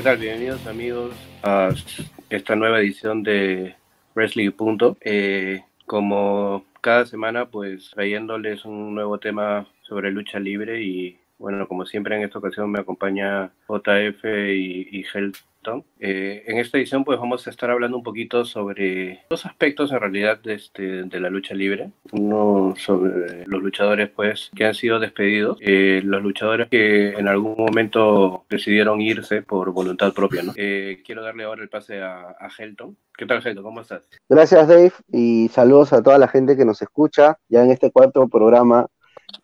¿qué tal? Bienvenidos amigos a esta nueva edición de Wrestling Punto. Eh, como cada semana, pues trayéndoles un nuevo tema sobre lucha libre y bueno, como siempre en esta ocasión me acompaña JF y, y eh, en esta edición pues vamos a estar hablando un poquito sobre dos aspectos en realidad de, este, de la lucha libre. Uno sobre los luchadores pues que han sido despedidos, eh, los luchadores que en algún momento decidieron irse por voluntad propia. ¿no? Eh, quiero darle ahora el pase a, a Helton. ¿Qué tal Helton? ¿Cómo estás? Gracias Dave y saludos a toda la gente que nos escucha ya en este cuarto programa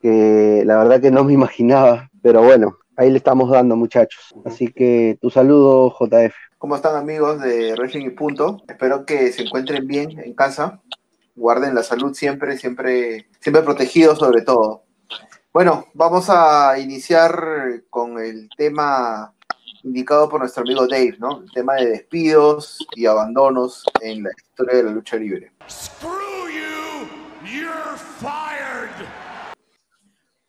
que la verdad que no me imaginaba, pero bueno, ahí le estamos dando, muchachos. Así que tu saludo, JF. ¿Cómo están amigos de Wrestling y Punto? Espero que se encuentren bien en casa. Guarden la salud siempre, siempre, siempre protegidos sobre todo. Bueno, vamos a iniciar con el tema indicado por nuestro amigo Dave, ¿no? El tema de despidos y abandonos en la historia de la lucha libre.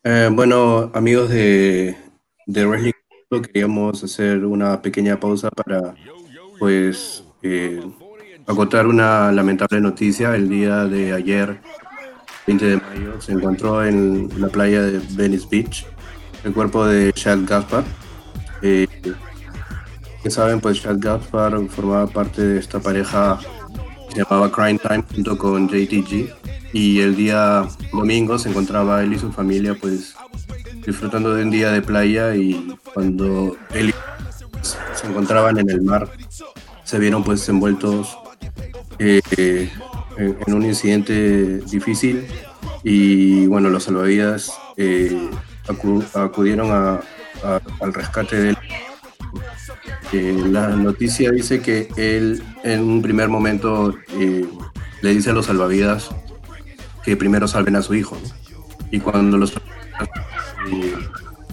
Eh, bueno, amigos de, de Wrestling, queríamos hacer una pequeña pausa para, pues, eh, acotar una lamentable noticia. El día de ayer, 20 de mayo, se encontró en la playa de Venice Beach el cuerpo de Chad Gaspar. Eh, que saben, pues Chad Gaspar formaba parte de esta pareja que se llamaba Crime Time junto con JTG y el día domingo se encontraba él y su familia pues disfrutando de un día de playa y cuando él se encontraban en el mar se vieron pues envueltos eh, en, un incidente difícil y bueno los salvavidas eh, acudieron al rescate de él eh, la noticia dice que él en un primer momento le dice a los salvavidas que primero salven a su hijo. Y cuando los eh,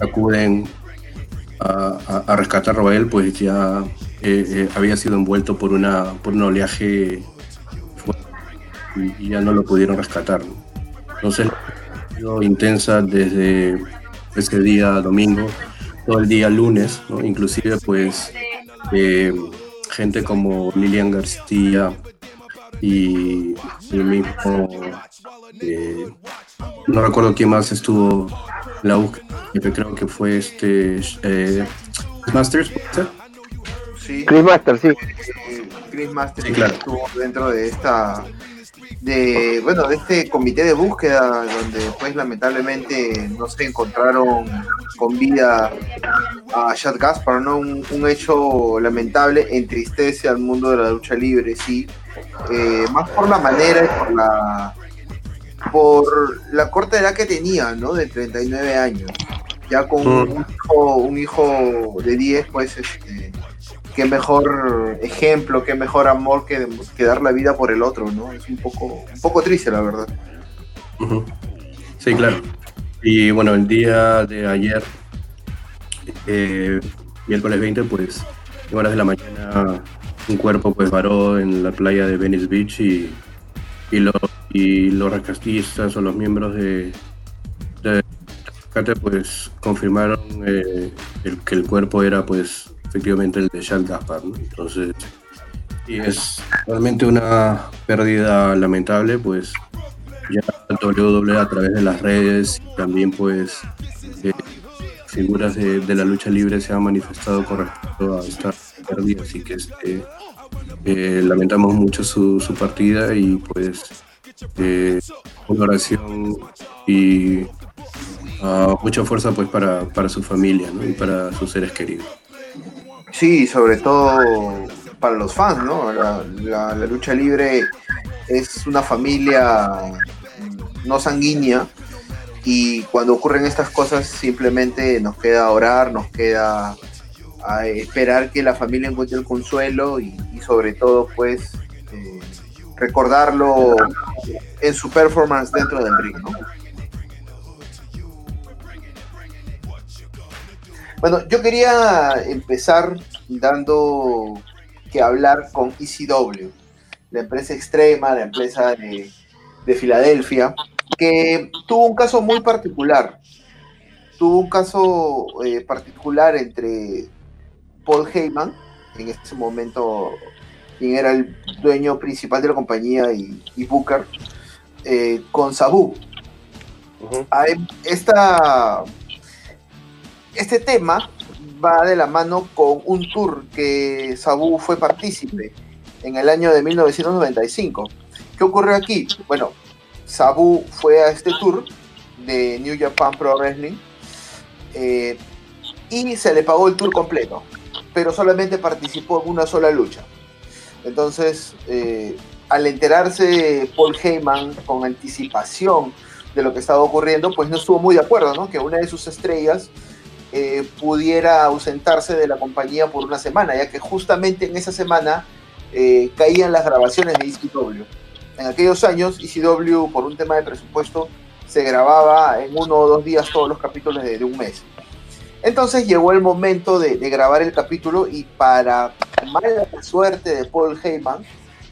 acuden a, rescatar a Roel, pues ya eh, eh, había sido envuelto por, una, por un oleaje y ya no lo pudieron rescatar. Entonces, intensa desde ese día domingo, todo el día lunes, inclusive pues gente como Lilian García y el mismo eh, no recuerdo quién más estuvo la búsqueda, creo que fue este eh, Masters, Sí. Chris Masters, sí. Chris Masters estuvo dentro de esta de bueno de este comité de búsqueda donde pues lamentablemente no se encontraron con vida a Chad Gaspar no un, un, hecho lamentable entristece al mundo de la lucha libre sí eh, más por la manera y por la por la corta edad que tenía, ¿no? De 39 años. Ya con un, hijo, un hijo de 10, pues, este, qué mejor ejemplo, qué mejor amor que, que, dar la vida por el otro, ¿no? Es un poco, un poco triste, la verdad. Sí, claro. Y bueno, el día de ayer, eh, miércoles 20, pues, en horas de la mañana, un cuerpo pues varó en la playa de Venice Beach y, y lo y los rescatistas o los miembros de, de pues confirmaron eh, que el cuerpo era pues efectivamente el de Charles Gaspar, entonces y es realmente una pérdida lamentable pues ya WWE a través de las redes y también pues eh, figuras de, la lucha libre se han manifestado con respecto a esta pérdida así que este, eh, lamentamos mucho su, su partida y pues eh, oración y uh, mucha fuerza pues para, para su familia y para sus seres queridos. Sí, sobre todo para los fans, ¿no? La, lucha libre es una familia no sanguínea y cuando ocurren estas cosas simplemente nos queda orar, nos queda a esperar que la familia encuentre el consuelo y, y sobre todo pues recordarlo en su performance dentro del ring, ¿no? Bueno, yo quería empezar dando que hablar con ECW, la empresa extrema, la empresa de, de Filadelfia, que tuvo un caso muy particular. Tuvo un caso eh, particular entre Paul Heyman, en ese momento quien era el dueño principal de la compañía y, Booker, eh, con Sabu. esta, este tema va de la mano con un tour que Sabu fue partícipe en el año de 1995. ¿Qué ocurrió aquí? Bueno, Sabu fue a este tour de New Japan Pro Wrestling eh, y se le pagó el tour completo, pero solamente participó en una sola lucha. Entonces, eh, al enterarse Paul Heyman con anticipación de lo que estaba ocurriendo, pues no estuvo muy de acuerdo, ¿no? Que una de sus estrellas eh, pudiera ausentarse de la compañía por una semana, ya que justamente en esa semana caían las grabaciones de ECW. En aquellos años, ECW, por un tema de presupuesto, se grababa en uno o dos días todos los capítulos de, un mes. Entonces llegó el momento de, grabar el capítulo y para mala suerte de Paul Heyman,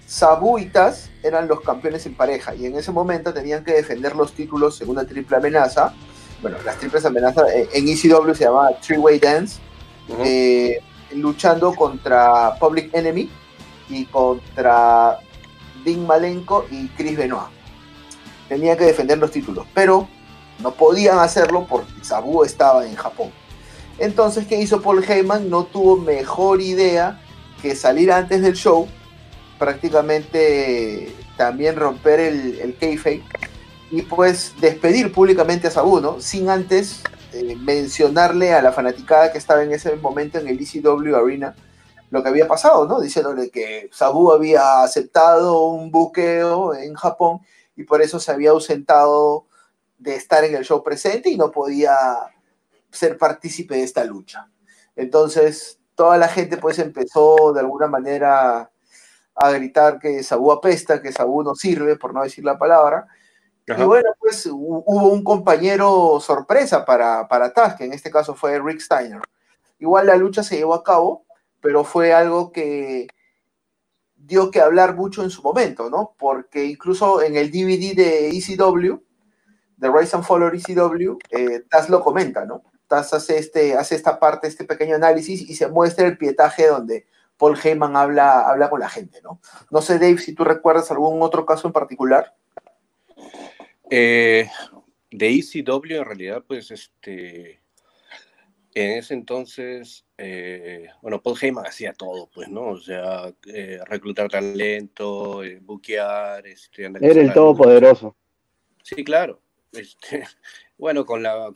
Sabu y Taz eran los campeones en pareja y en ese momento tenían que defender los títulos en una triple amenaza. Bueno, las triples amenazas eh, en ECW se llamaba Three Way Dance, eh, luchando contra Public Enemy y contra Dean Malenko y Chris Benoit tenía que defender los títulos, pero no podían hacerlo porque Sabu estaba en Japón. Entonces, ¿qué hizo Paul Heyman? No tuvo mejor idea que salir antes del show, prácticamente también romper el, el kayfabe y pues despedir públicamente a Sabu, ¿no? Sin antes eh, mencionarle a la fanaticada que estaba en ese momento en el ECW Arena lo que había pasado, ¿no? Diciéndole que Sabu había aceptado un buqueo en Japón y por eso se había ausentado de estar en el show presente y no podía ser partícipe de esta lucha. Entonces, toda la gente pues empezó de alguna manera a gritar que Sabu apesta, que Sabu no sirve, por no decir la palabra. Y bueno, pues hubo un compañero sorpresa para, para Taz, que en este caso fue Rick Steiner. Igual la lucha se llevó a cabo, pero fue algo que dio que hablar mucho en su momento, ¿no? Porque incluso en el DVD de ECW, de Rise and Fall ECW, eh, Taz lo comenta, ¿no? Taz hace, este, hace esta parte, este pequeño análisis y se muestra el pietaje donde Paul Heyman habla, habla con la gente, ¿no? No sé, Dave, si tú recuerdas algún otro caso en particular. Eh, de ECW, en realidad, pues, este, en ese entonces, eh, bueno, Paul Heyman hacía todo, pues, ¿no? O sea, eh, reclutar talento, eh, buquear, este, Era el todopoderoso. Sí, claro. Este, bueno, con, la,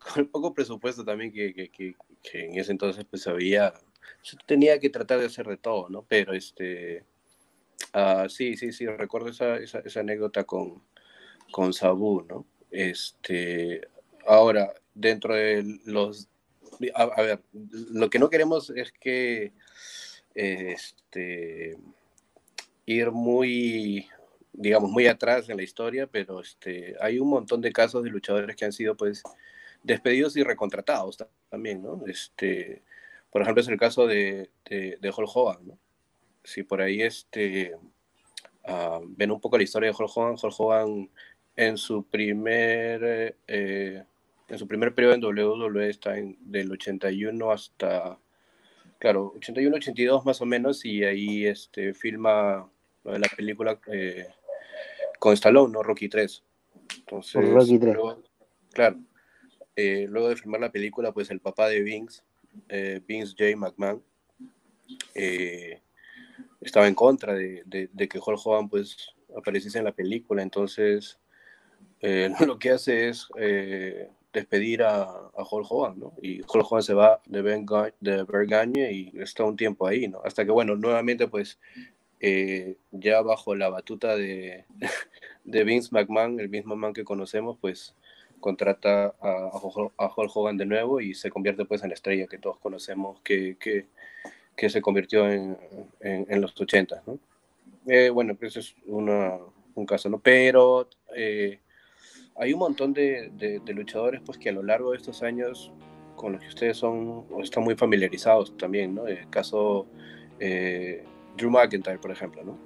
con el poco presupuesto también que, que, que, en ese entonces pues había, tenía que tratar de hacer de todo, ¿no? Pero este, uh, sí, sí, sí, recuerdo esa, esa, esa anécdota con, con Sabu, ¿no? Este, ahora, dentro de los a, ver, lo que no queremos es que este, ir muy, digamos, muy atrás en la historia, pero este, hay un montón de casos de luchadores que han sido, pues, despedidos y recontratados también, ¿no? Este, por ejemplo, es el caso de, de, Hulk Hogan, ¿no? Si por ahí este, ah, ven un poco la historia de Hulk Hogan, Hulk Hogan en su primer eh, en su primer periodo en WWE está en, del 81 hasta, claro, 81, 82 más o menos, y ahí este, filma la película eh, con Stallone, ¿no? Rocky 3. Entonces, Rocky 3. claro, eh, luego de filmar la película, pues el papá de Vince, eh, Vince J. McMahon, estaba en contra de, de, que Hulk Hogan pues apareciese en la película, entonces lo que hace es despedir a, a Hulk Hogan, ¿no? Y Hulk Hogan se va de, ben de y está un tiempo ahí, ¿no? Hasta que, bueno, nuevamente, pues, eh, ya bajo la batuta de, de Vince McMahon, el mismo man que conocemos, pues, contrata a, a, Hulk Hogan de nuevo y se convierte, pues, en la estrella que todos conocemos, que, que, que se convirtió en, en, los 80, ¿no? Eh, bueno, pues es una, un caso, ¿no? Pero... Eh, hay un montón de, de, luchadores pues que a lo largo de estos años con los que ustedes son están muy familiarizados también, ¿no? El caso eh, Drew McIntyre, por ejemplo, ¿no?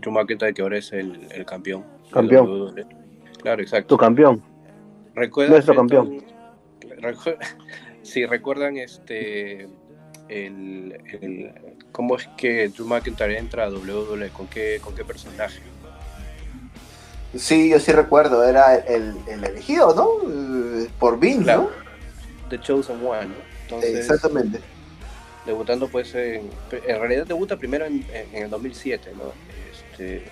Drew McIntyre que ahora es el, el campeón. Campeón. Claro, exacto. Tu campeón. ¿Recuerdan Nuestro campeón. si recuerdan este el, cómo es que Drew McIntyre entra a WWE, con qué, con qué personaje. Sí, yo sí recuerdo, era el, elegido, ¿no? Por Vince, ¿no? The Chosen One, Exactamente. Debutando pues en, en realidad debuta primero en, en, el 2007, ¿no? Este,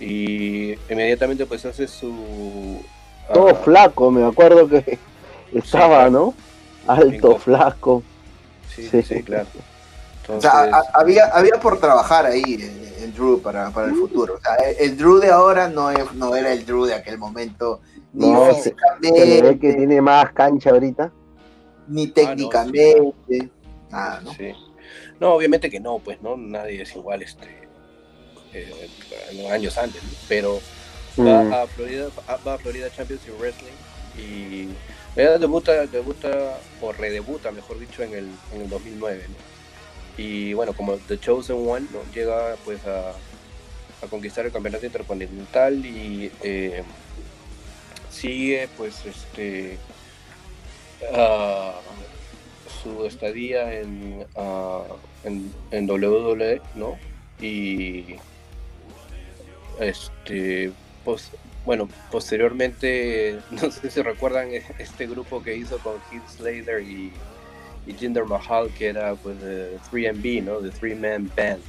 y inmediatamente pues hace su... Todo flaco, me acuerdo que estaba, ¿no? Alto, flaco. Sí, sí, sí, claro. O sea, había, había por trabajar ahí el, Drew para, el futuro. O sea, el, Drew de ahora no, es, no era el Drew de aquel momento. Ni no, físicamente. que tiene más cancha ahorita. Ni ah, técnicamente. nada, ¿no? Sí. No, obviamente que no, pues, ¿no? Nadie es igual este eh, los años antes, pero va, mm. a Florida, va a Florida Championship Wrestling y ella debuta, debuta o redebuta, mejor dicho, en el, en el 2009. Y bueno, como The Chosen One, ¿no? llega pues a, a, conquistar el campeonato intercontinental y eh, sigue pues este su estadía en, en, en, WWE, ¿no? Y este pues bueno, posteriormente, no sé si recuerdan este grupo que hizo con Heath Slater y, y Jinder Mahal, que era pues de 3MB, ¿no? The Three Man Band.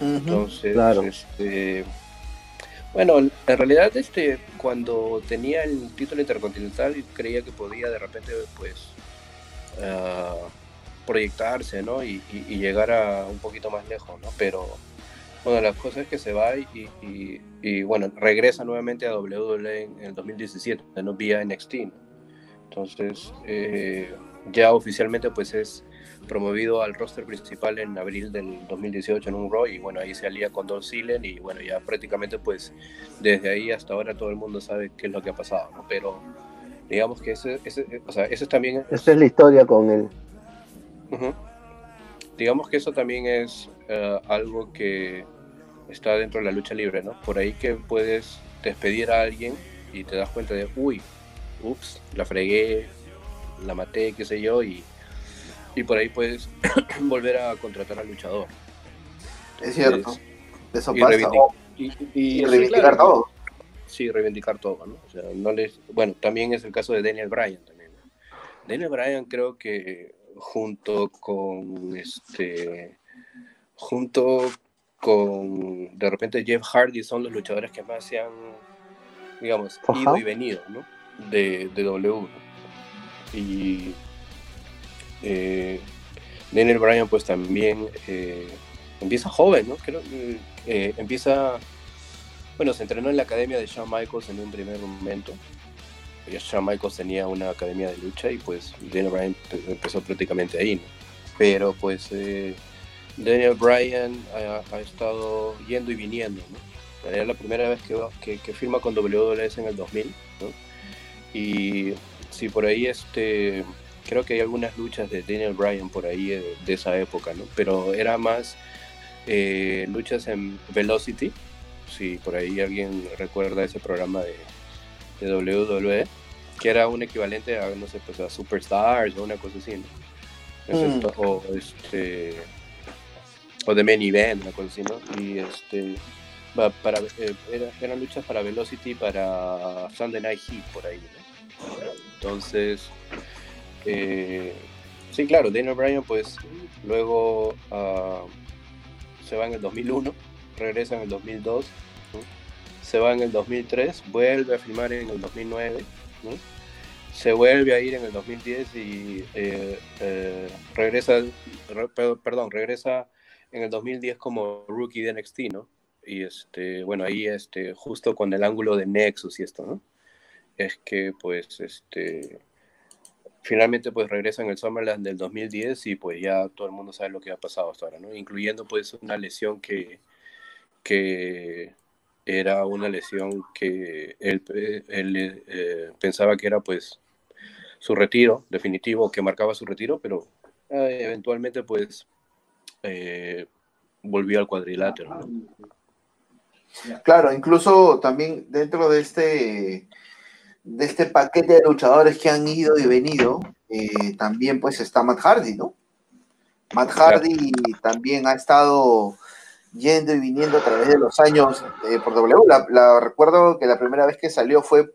Entonces, este, bueno, en realidad este, cuando tenía el título intercontinental creía que podía de repente pues ah, proyectarse, ¿no? Y, y, llegar a un poquito más lejos, ¿no? Pero bueno, las cosas es que se va y, y, bueno, regresa nuevamente a WWE en, el 2017, no vía NXT. Entonces, eh, ya oficialmente pues es promovido al roster principal en abril del 2018 en un Raw y bueno, ahí se alía con Don Ziggler y bueno, ya prácticamente pues desde ahí hasta ahora todo el mundo sabe qué es lo que ha pasado, ¿no? Pero digamos que ese, ese o sea, eso también... Esa es la historia con él. Digamos que eso también es eh, algo que está dentro de la lucha libre, ¿no? Por ahí que puedes despedir a alguien y te das cuenta de, uy, ups, la fregué, la maté, qué sé yo, y, y por ahí puedes volver a contratar al luchador. Es cierto, eso pasa. y, reivindicar todo. Sí, reivindicar todo, ¿no? O sea, no les, bueno, también es el caso de Daniel Bryan también. Daniel Bryan creo que junto con este junto con de repente Jeff Hardy son los luchadores que más se han, digamos, ido y venido, ¿no? De, de W. Y eh, Daniel Bryan pues también eh, empieza joven, ¿no? Creo eh, empieza, bueno, se entrenó en la academia de Shawn Michaels en un primer momento. Shawn Michaels tenía una academia de lucha y pues Daniel Bryan empezó prácticamente ahí, ¿no? Pero pues Daniel Bryan ha, estado yendo y viniendo, ¿no? Era la primera vez que, que, firma con WWS en el 2000, ¿no? Y sí, por ahí este, creo que hay algunas luchas de Daniel Bryan por ahí de, esa época, ¿no? Pero era más eh, luchas en Velocity, si por ahí alguien recuerda ese programa de, de WWE, que era un equivalente a, no sé, pues a Superstars o una cosa así, ¿no? Mm. o este o de main event, una cosa así, ¿no? Y este, para, eh, eran luchas para Velocity, para Sunday Night Heat, por ahí, ¿no? Entonces, eh, sí, claro, Daniel Bryan, pues luego uh, se va en el 2001, regresa en el 2002, se va en el 2003, vuelve a filmar en el 2009, ¿no? se vuelve a ir en el 2010 y eh, eh, regresa, perdón, regresa en el 2010 como rookie de NXT, ¿no? Y este, bueno, ahí este, justo con el ángulo de Nexus y esto, ¿no? Es que pues este finalmente pues regresa en el Summerland del 2010 y pues ya todo el mundo sabe lo que ha pasado hasta ahora, ¿no? Incluyendo pues una lesión que, que era una lesión que él, él eh, pensaba que era pues su retiro definitivo, que marcaba su retiro, pero eh, eventualmente pues eh, volvió al cuadrilátero. Claro, incluso también dentro de este, de este paquete de luchadores que han ido y venido, también pues está Matt Hardy, ¿no? Matt Hardy también ha estado yendo y viniendo a través de los años eh, por W. La, recuerdo que la primera vez que salió fue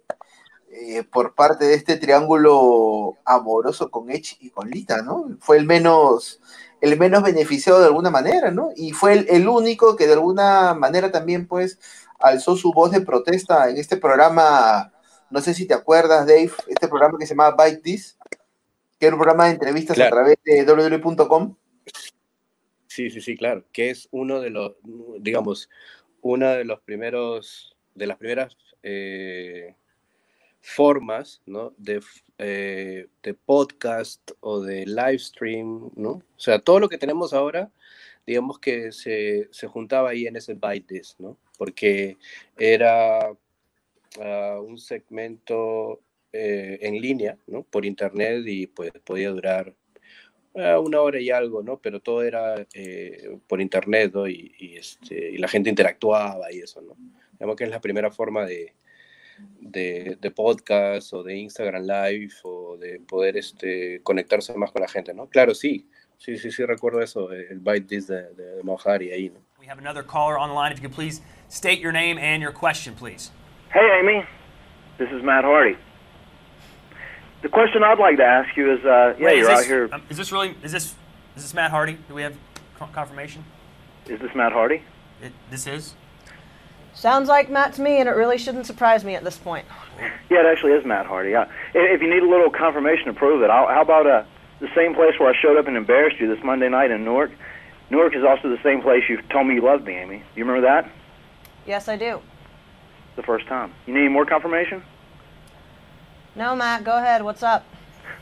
eh, por parte de este triángulo amoroso con Edge y con Lita, ¿no? Fue el menos, el menos beneficiado de alguna manera, ¿no? Y fue el, el, único que de alguna manera también, pues, alzó su voz de protesta en este programa, no sé si te acuerdas, Dave, este programa que se llama Bite This, que era un programa de entrevistas a través de www.com. Sí, sí, sí, claro, que es uno de los, digamos, una de los primeros, de las primeras eh, formas, ¿no? De, eh, de podcast o de live stream, ¿no? O sea, todo lo que tenemos ahora, digamos que se, se juntaba ahí en ese Byte This, ¿no? Porque era uh, un segmento eh, en línea, ¿no? Por internet y pues podía durar uh, una hora y algo, ¿no? Pero todo era eh, por internet, ¿no? Y, y, este, y, la gente interactuaba y eso, ¿no? Digamos que es la primera forma de, de, de, podcast o de Instagram Live o de poder este, conectarse más con la gente, ¿no? Claro, sí, sí, sí, sí recuerdo eso, el Byte This de, de, de Mohari ahí, ¿no? We have another caller on the line. If you could please state your name and your question, please. Hey, Amy. This is Matt Hardy. The question I'd like to ask you is, uh, yeah, Wait, you're this, out here. Um, is this really? Is this? Is this Matt Hardy? Do we have confirmation? Is this Matt Hardy? It, this is. Sounds like Matt to me, and it really shouldn't surprise me at this point. Yeah, it actually is Matt Hardy. Uh, if you need a little confirmation to prove it, I'll, how about uh, the same place where I showed up and embarrassed you this Monday night in Newark? Newark is also the same place you told me you loved me, Amy. You remember that? Yes, I do. The first time. You need any more confirmation? No, Matt. Go ahead. What's up?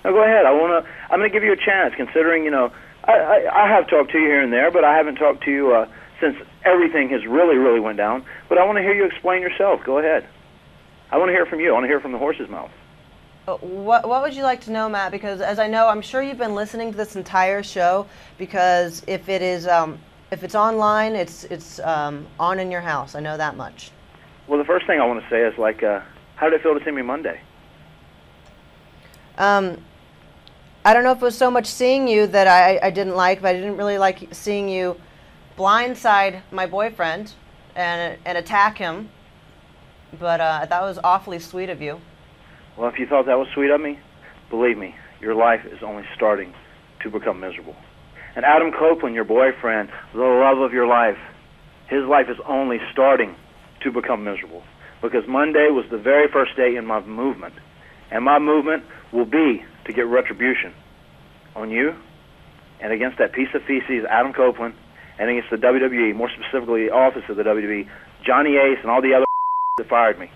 No, go ahead. I wanna. I'm gonna give you a chance, considering you know I, I, I have talked to you here and there, but I haven't talked to you uh, since everything has really, really went down. But I want to hear you explain yourself. Go ahead. I want to hear from you. I want to hear from the horse's mouth. Uh, what, what would you like to know, Matt? Because as I know, I'm sure you've been listening to this entire show. Because if it is, um, if it's online, it's it's um, on in your house. I know that much. Well, the first thing I want to say is like, uh, how did it feel to see me Monday? Um, I don't know if it was so much seeing you that I, I didn't like, but I didn't really like seeing you blindside my boyfriend and and attack him. But uh, that was awfully sweet of you. Well, if you thought that was sweet of me, believe me, your life is only starting to become miserable. And Adam Copeland, your boyfriend, the love of your life, his life is only starting to become miserable. Because Monday was the very first day in my movement. And my movement will be to get retribution on you and against that piece of feces, Adam Copeland, and against the WWE, more specifically the office of the WWE, Johnny Ace, and all the other that fired me.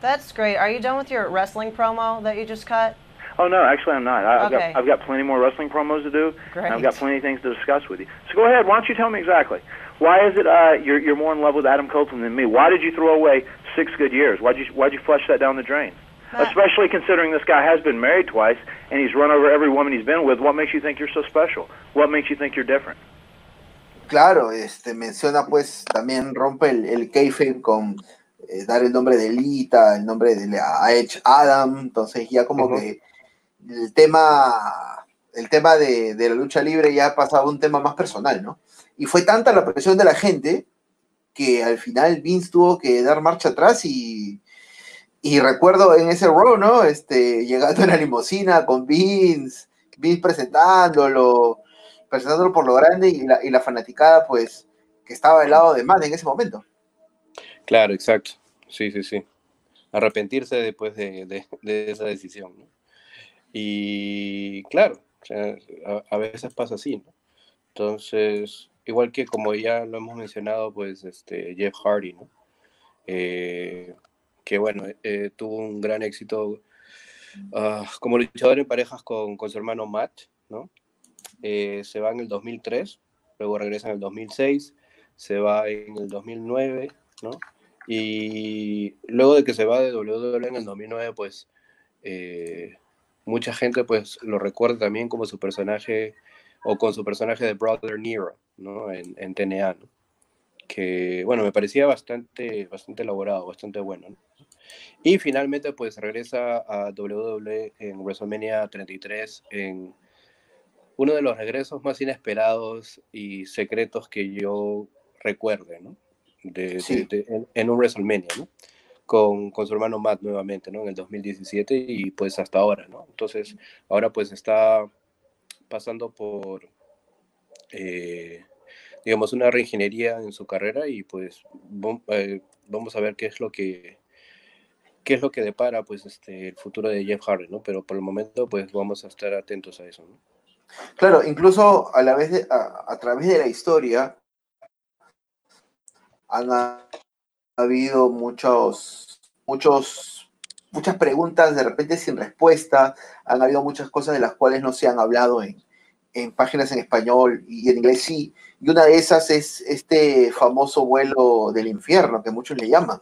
That's great. Are you done with your wrestling promo that you just cut? Oh no, actually I'm not. I, have Okay. got I've got plenty more wrestling promos to do. Great. And I've got plenty of things to discuss with you. So go ahead. Why don't you tell me exactly? Why is it uh, you're you're more in love with Adam Copeland than me? Why did you throw away six good years? Why'd you why'd you flush that down the drain? Matt- Especially considering this guy has been married twice and he's run over every woman he's been with. What makes you think you're so special? What makes you think you're different? Claro, este menciona pues también rompe el, el kayfabe con eh, dar el nombre de Lita, el nombre de a Edge Adam, entonces ya como Ujú. que el tema el tema de, de la lucha libre ya ha pasado a un tema más personal, ¿no? Y fue tanta la presión de la gente que al final Vince tuvo que dar marcha atrás y, y recuerdo en ese row, ¿no? Este, llegando en la limusina con Vince, Vince presentándolo, presentándolo por lo grande y la, y la fanaticada, pues, que estaba del lado de Matt en ese momento. Claro, exacto. Sí, sí, sí. Arrepentirse después de, de- esa decisión, ¿no? Y claro, a, a veces pasa así, ¿no? Entonces, igual que como ya lo hemos mencionado, pues este Jeff Hardy, ¿no? Eh, que bueno, eh, tuvo un gran éxito ah, como luchador en parejas con, con su hermano Matt, ¿no? Eh, se va en el 2003, luego regresa en el 2006, se va en el 2009, ¿no? Y luego de que se va de WWE en el 2009, pues eh, mucha gente pues lo recuerda también como su personaje o con su personaje de Brother Nero, ¿no? En, en TNA. Que, bueno, me parecía bastante, bastante elaborado, bastante bueno, ¿no? Y finalmente pues regresa a WWE en WrestleMania 33 en uno de los regresos más inesperados y secretos que yo recuerde, ¿no? De, en, un WrestleMania, ¿no? Con, con, su hermano Matt nuevamente, ¿no? En el 2017 y pues hasta ahora, ¿no? Entonces, ahora pues está pasando por, eh, digamos, una reingeniería en su carrera y pues eh, vamos a ver qué es lo que qué es lo que depara pues este el futuro de Jeff Hardy, ¿no? Pero por el momento pues vamos a estar atentos a eso. Claro, incluso a la vez de, a, través de la historia han habido muchos muchos muchas preguntas de repente sin respuesta, han habido muchas cosas de las cuales no se han hablado en, en páginas en español y en inglés sí, y una de esas es este famoso vuelo del infierno que muchos le llaman.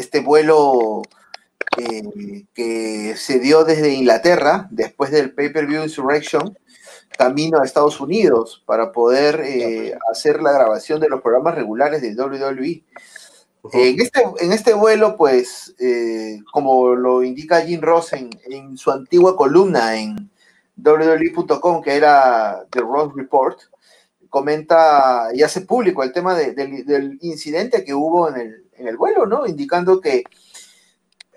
Este vuelo eh, que se dio desde Inglaterra después del pay-per-view Insurrection camino a Estados Unidos para poder eh, hacer la grabación de los programas regulares de WWE. En este, en este vuelo, pues, eh, como lo indica Jim Ross en, en su antigua columna en, www.com, que era The Ross Report, comenta y hace público el tema del incidente que hubo en el, en el vuelo, ¿no? Indicando que,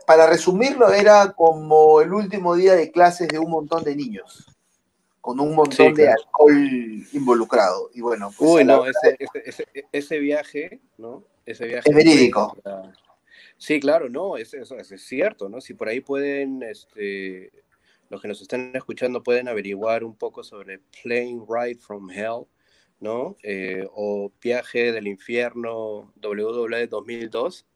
para resumirlo, era como el último día de clases de un montón de niños, con un montón de alcohol involucrado. Y bueno, pues, Uy, no, ese, ese, ese, viaje, ¿no? Ese viaje. Es verídico. Sí, claro, no, eso, eso, es cierto, ¿no? Si por ahí pueden este, los que nos están escuchando pueden averiguar un poco sobre Plane Ride from Hell, ¿no? Eh, o Viaje del Infierno WWE 2002.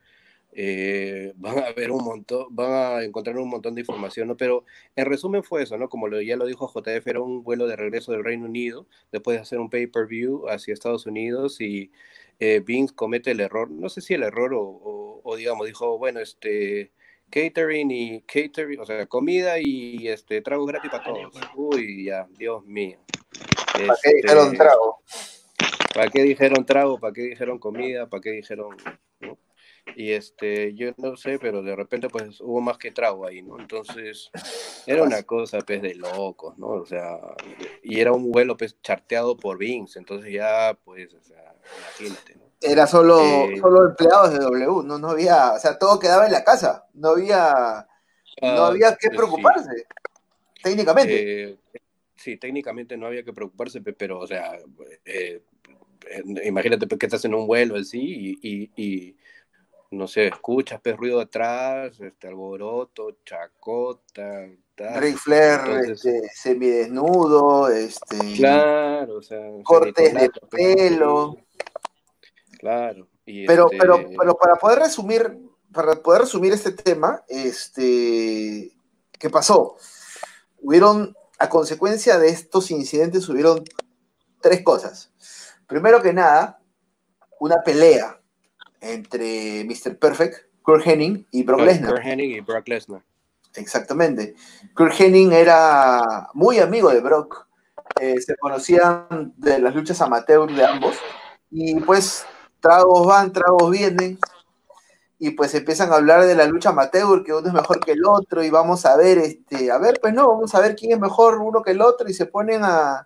Eh, van a ver un montón, van a encontrar un montón de información, ¿no? Pero en resumen fue eso, ¿no? Como lo, ya lo dijo JF, era un vuelo de regreso del Reino Unido, después de hacer un pay-per-view hacia Estados Unidos y eh, Vince comete el error, no sé si el error o, o digamos, dijo, bueno, este, catering y catering, o sea, comida y este trago gratis para todos. Uy, ya, Dios mío. ¿Para qué dijeron este, trago? ¿Para qué dijeron trago? ¿Para qué dijeron comida? ¿Para qué dijeron Y este, yo no sé, pero de repente pues hubo más que trago ahí, ¿no? Entonces, era una cosa pues de locos, ¿no? O sea, y era un vuelo pues charteado por Vince, entonces ya pues, o sea, imagínate, ¿no? Era solo, eh, solo empleados de W, no, no había, o sea, todo quedaba en la casa, no había, no ah, había que preocuparse, técnicamente. Eh, sí, técnicamente no había que preocuparse, pero, o sea, eh, imagínate que estás en un vuelo así y, y, no sé, escuchas pues, ruido atrás, este alboroto, chacota, Ric Flair este, semidesnudo, este, claro, o sea, cortes de pelo. Claro. pero, pero, este pero para poder resumir, para poder resumir este tema, este, ¿qué pasó? Hubieron, a consecuencia de estos incidentes, hubieron tres cosas. Primero que nada, una pelea entre Mr. Perfect, Kurt Henning y Brock Lesnar. Kurt Henning y Brock Lesnar. Exactamente. Kurt Henning era muy amigo de Brock. Eh, se conocían de las luchas amateur de ambos. Y pues tragos van, tragos vienen, y pues empiezan a hablar de la lucha amateur, que uno es mejor que el otro, y vamos a ver, este, a ver, pues no, vamos a ver quién es mejor uno que el otro, y se ponen a,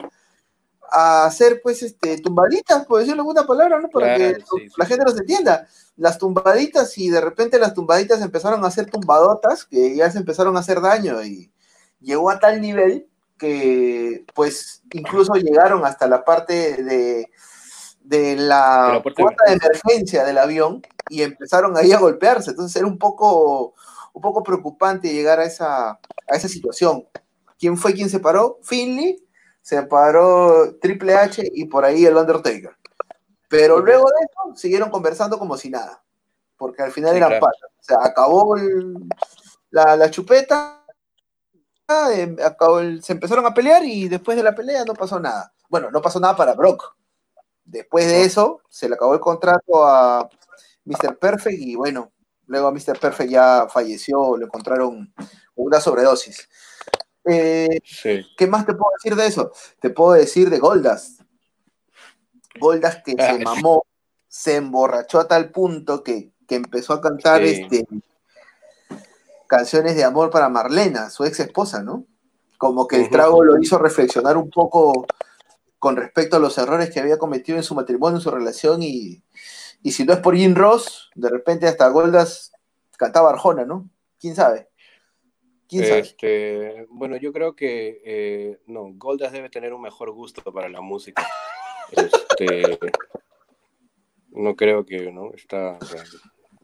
a hacer, pues, este, tumbaditas, por decirlo alguna palabra, ¿no? Para que la gente nos entienda. Las tumbaditas, y de repente las tumbaditas empezaron a hacer tumbadotas, que ya se empezaron a hacer daño, y llegó a tal nivel que, pues, incluso llegaron hasta la parte de de la, puerta de emergencia del avión y empezaron ahí a golpearse. Entonces era un poco, un poco preocupante llegar a esa, a esa situación. ¿Quién fue quien se paró? Finley, se paró Triple H y por ahí el Undertaker. Pero luego de eso siguieron conversando como si nada, porque al final eran patas. O sea, acabó la, la, chupeta, em, acabó se empezaron a pelear y después de la pelea no pasó nada. Bueno, no pasó nada para Brock, Después de eso, se le acabó el contrato a Mr. Perfect y bueno, luego a Mr. Perfect ya falleció, le encontraron una sobredosis. Eh, ¿Qué más te puedo decir de eso? Te puedo decir de Goldas. Goldas que se mamó, se emborrachó a tal punto que, empezó a cantar este, canciones de amor para Marlena, su ex esposa, ¿no? como que el trago lo hizo reflexionar un poco con respecto a los errores que había cometido en su matrimonio, en su relación, y, si no es por Jim Ross, de repente hasta Goldas cantaba Arjona, ¿no? ¿Quién sabe? ¿Quién sabe? Este, bueno, yo creo que eh, no, Goldas debe tener un mejor gusto para la música. Este, no creo que, ¿no? Está.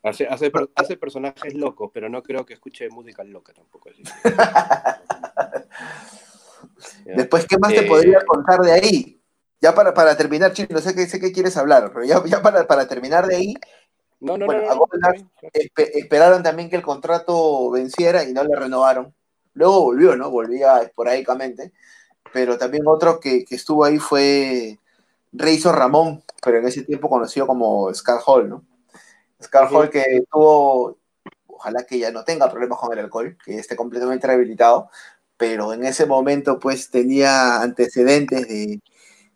Hace, hace, hace, personajes locos, pero no creo que escuche música loca tampoco. Después, ¿qué más te eh, podría contar de ahí? Ya para, para terminar, Chino, sé que sé que quieres hablar, pero ya, ya para, para terminar de ahí, no, no, bueno, no, esperaron también que el contrato venciera y no le renovaron. Luego volvió, ¿no? Volvía esporádicamente. Pero también otro que, que estuvo ahí fue Reizo Ramón, pero en ese tiempo conocido como Scar Hall, ¿no? Scar Hall que tuvo, ojalá que ya no tenga problemas con el alcohol, que esté completamente rehabilitado, pero en ese momento pues tenía antecedentes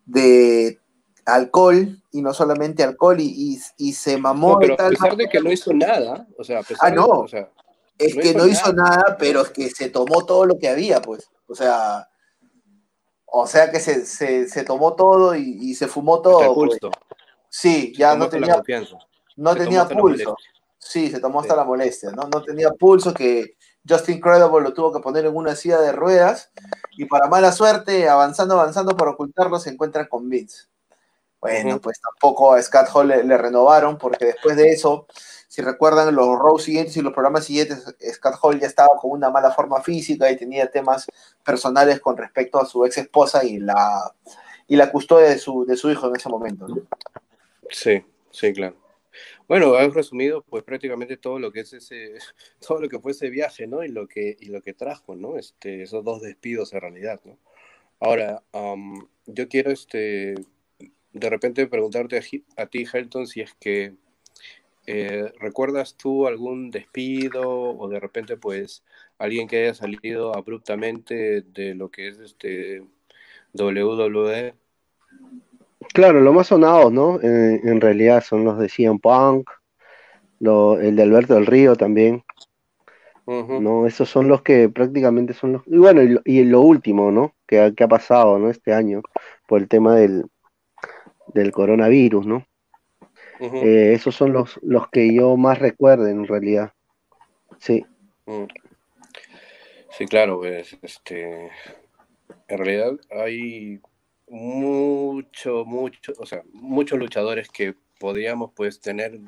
de, alcohol y no solamente alcohol y, se mamó pero A pesar de que no hizo nada, o sea, a pesar ah, no. es que no hizo nada, pero es que se tomó todo lo que había, pues. O sea, o sea que se, tomó todo y, se fumó todo. Pues. Sí, ya no tenía, no tenía pulso. Sí, se tomó hasta la molestia, ¿no? No tenía pulso que Justin Credible lo tuvo que poner en una silla de ruedas y para mala suerte, avanzando, avanzando por ocultarlo, se encuentran con Vince. Bueno, pues tampoco a Scott Hall le, renovaron porque después de eso, si recuerdan los rows siguientes y los programas siguientes, Scott Hall ya estaba con una mala forma física y tenía temas personales con respecto a su ex esposa y la, y la custodia de su, de su hijo en ese momento. Sí, sí, claro. Bueno, has resumido pues prácticamente todo lo que es ese, todo lo que fue ese viaje, ¿no? Y lo que, y lo que trajo, ¿no? Este, esos dos despidos en realidad, ¿no? Ahora, yo quiero, este, de repente preguntarte a, ti, Helton, si es que eh, ¿recuerdas tú algún despido o de repente, pues, alguien que haya salido abruptamente de lo que es este WWE? Claro, lo más sonado, ¿no? en realidad son los de CM Punk, el de Alberto del Río también. ¿no? Esos son los que prácticamente son los... Y bueno, y lo, último, ¿no? Que, ha pasado, ¿no? Este año, por el tema del, del coronavirus, ¿no? Eh, esos son los, los que yo más recuerdo en realidad. Sí. Mm. Sí, claro, pues, este, en realidad hay mucho, mucho, o sea, muchos luchadores que podríamos pues tener,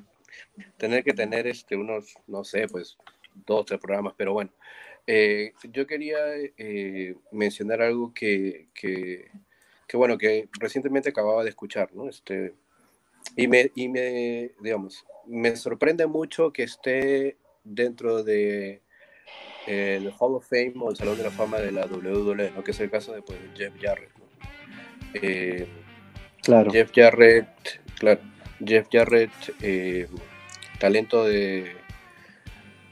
tener que tener este, unos, no sé, pues dos, tres programas, pero bueno, eh, yo quería eh, mencionar algo que, que, bueno, que recientemente acababa de escuchar, ¿no? Este, y me, y me, digamos, me sorprende mucho que esté dentro de el Hall of Fame o el Salón de la Fama de la WWE, ¿no? Que es el caso de pues, Jeff Jarrett, eh, claro. Jeff Jarrett, claro, Jeff Jarrett, eh, talento de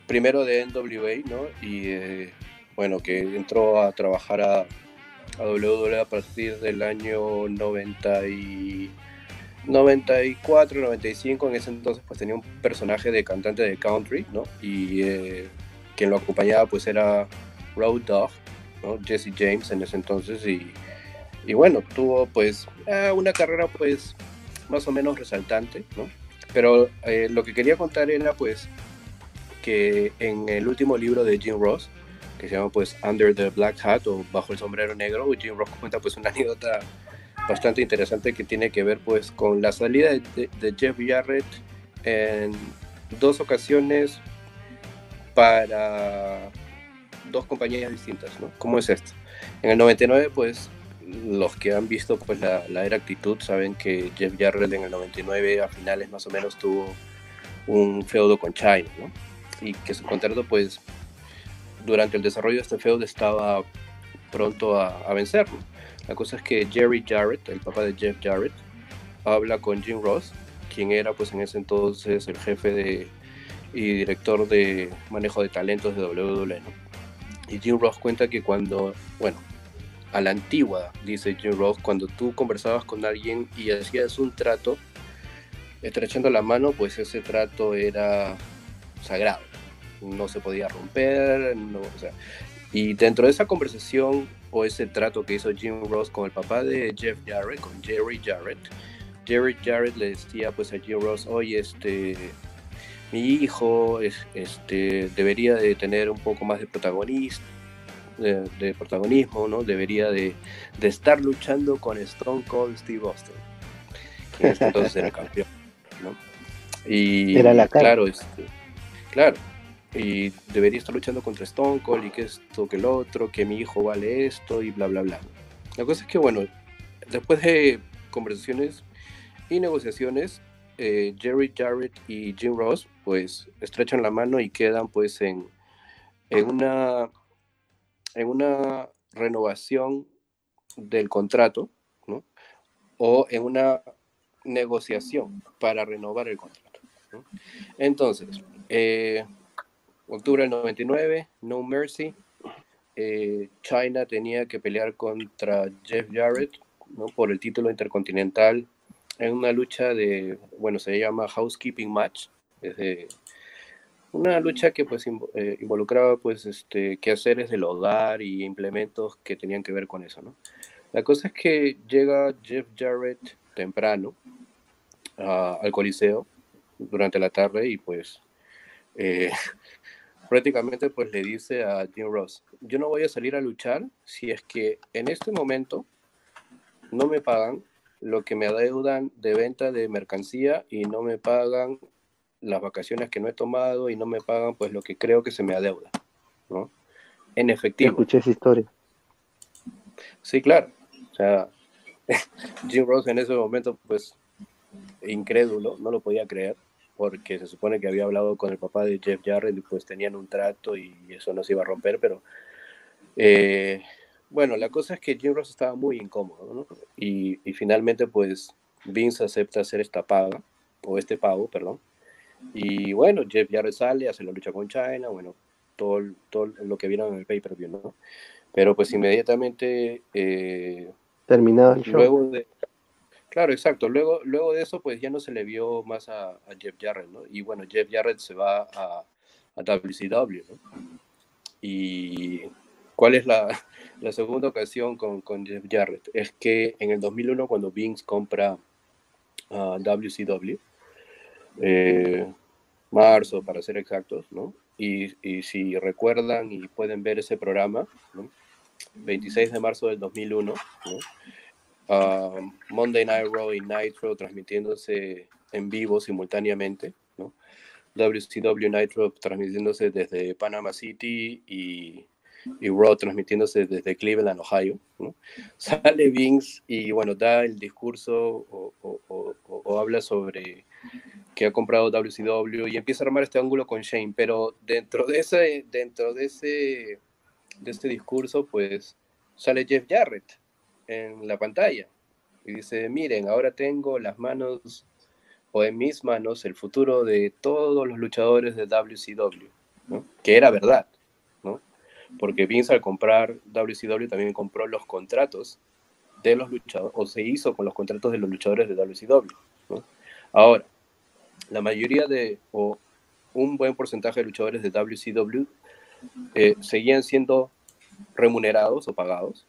primero de NWA, ¿no? Y eh, bueno, que entró a trabajar a, a WWE a partir del año 90 y 94, 95, en ese entonces pues tenía un personaje de cantante de country, ¿no? Y quien lo acompañaba pues era Road Dog, ¿no? Jesse James en ese entonces y y bueno, tuvo pues eh, una carrera pues más o menos resaltante, ¿no? Pero eh, lo que quería contar era pues que en el último libro de Jim Ross, que se llama pues Under the Black Hat o Bajo el Sombrero Negro, Jim Ross cuenta pues una anécdota bastante interesante que tiene que ver pues con la salida de, de Jeff Jarrett en dos ocasiones para dos compañías distintas, ¿no? ¿Cómo es esto? En el 99 pues los que han visto pues la, era actitud saben que Jeff Jarrett en el 99 a finales más o menos tuvo un feudo con China, ¿no? Y que su contrato pues durante el desarrollo de este feudo estaba pronto a, vencer. La cosa es que Jerry Jarrett, el papá de Jeff Jarrett, habla con Jim Ross, quien era pues en ese entonces el jefe de, y director de manejo de talentos de WWE. Y Jim Ross cuenta que cuando, bueno, a la antigua, dice Jim Ross, cuando tú conversabas con alguien y hacías un trato, estrechando la mano, pues ese trato era sagrado, no se podía romper, no, o sea, Y dentro de esa conversación o ese trato que hizo Jim Ross con el papá de Jeff Jarrett, con Jerry Jarrett, Jerry Jarrett le decía pues a Jim Ross, oye, este, mi hijo este, debería de tener un poco más de protagonista, de, protagonismo, ¿no? Debería de, estar luchando con Stone Cold Steve Austin, que en entonces era campeón, ¿no? Y era la claro, este, claro, y debería estar luchando contra Stone Cold y que esto, que el otro, que mi hijo vale esto y bla, bla, bla. La cosa es que, bueno, después de conversaciones y negociaciones, eh, Jerry Jarrett y Jim Ross, pues, estrechan la mano y quedan, pues, en, en una, en una renovación del contrato, ¿no? O en una negociación para renovar el contrato. Entonces, eh, octubre del 99, No Mercy. Eh, China tenía que pelear contra Jeff Jarrett ¿no? por el título intercontinental en una lucha de, bueno, se llama Housekeeping Match. Una lucha que pues eh, involucraba pues este, quehaceres del hogar y implementos que tenían que ver con eso, ¿no? La cosa es que llega Jeff Jarrett temprano al Coliseo durante la tarde y pues eh, prácticamente pues le dice a Jim Ross, yo no voy a salir a luchar si es que en este momento no me pagan lo que me adeudan de venta de mercancía y no me pagan las vacaciones que no he tomado y no me pagan pues lo que creo que se me adeuda, ¿no? En efectivo. Escuché esa historia. Sí, claro. O sea, Jim Ross en ese momento pues incrédulo, no lo podía creer porque se supone que había hablado con el papá de Jeff Jarrett y pues tenían un trato y eso no se iba a romper, pero eh, bueno, la cosa es que Jim Ross estaba muy incómodo, ¿no? Y, finalmente pues Vince acepta hacer esta paga, o este pago, perdón, y bueno, Jeff Jarrett sale, hace la lucha con China, bueno, todo, todo lo que vieron en el pay-per-view, ¿no? Pero pues inmediatamente... Eh, Terminado el show. Luego de, Claro, exacto. Luego, luego de eso, pues ya no se le vio más a, Jeff Jarrett, ¿no? Y bueno, Jeff Jarrett se va a, a WCW, ¿no? Y ¿cuál es la, la segunda ocasión con, con, Jeff Jarrett? Es que en el 2001, cuando Vince compra a WCW, eh, marzo para ser exactos, ¿no? Y, y, si recuerdan y pueden ver ese programa, ¿no? 26 de marzo del 2001, ¿no? Um, Monday Night Raw y Nitro transmitiéndose en vivo simultáneamente, ¿no? WCW Nitro transmitiéndose desde Panama City y, y Raw transmitiéndose desde Cleveland, Ohio, ¿no? Sale Vince y bueno, da el discurso o, o, o, habla sobre que ha comprado WCW y empieza a armar este ángulo con Shane, pero dentro de ese, dentro de ese, de este discurso, pues sale Jeff Jarrett, en la pantalla y dice, miren, ahora tengo las manos o en mis manos el futuro de todos los luchadores de WCW, que era verdad, ¿no? porque Vince al comprar WCW también compró los contratos de los luchadores, o se hizo con los contratos de los luchadores de WCW. Ahora, la mayoría de, o un buen porcentaje de luchadores de WCW eh, seguían siendo remunerados o pagados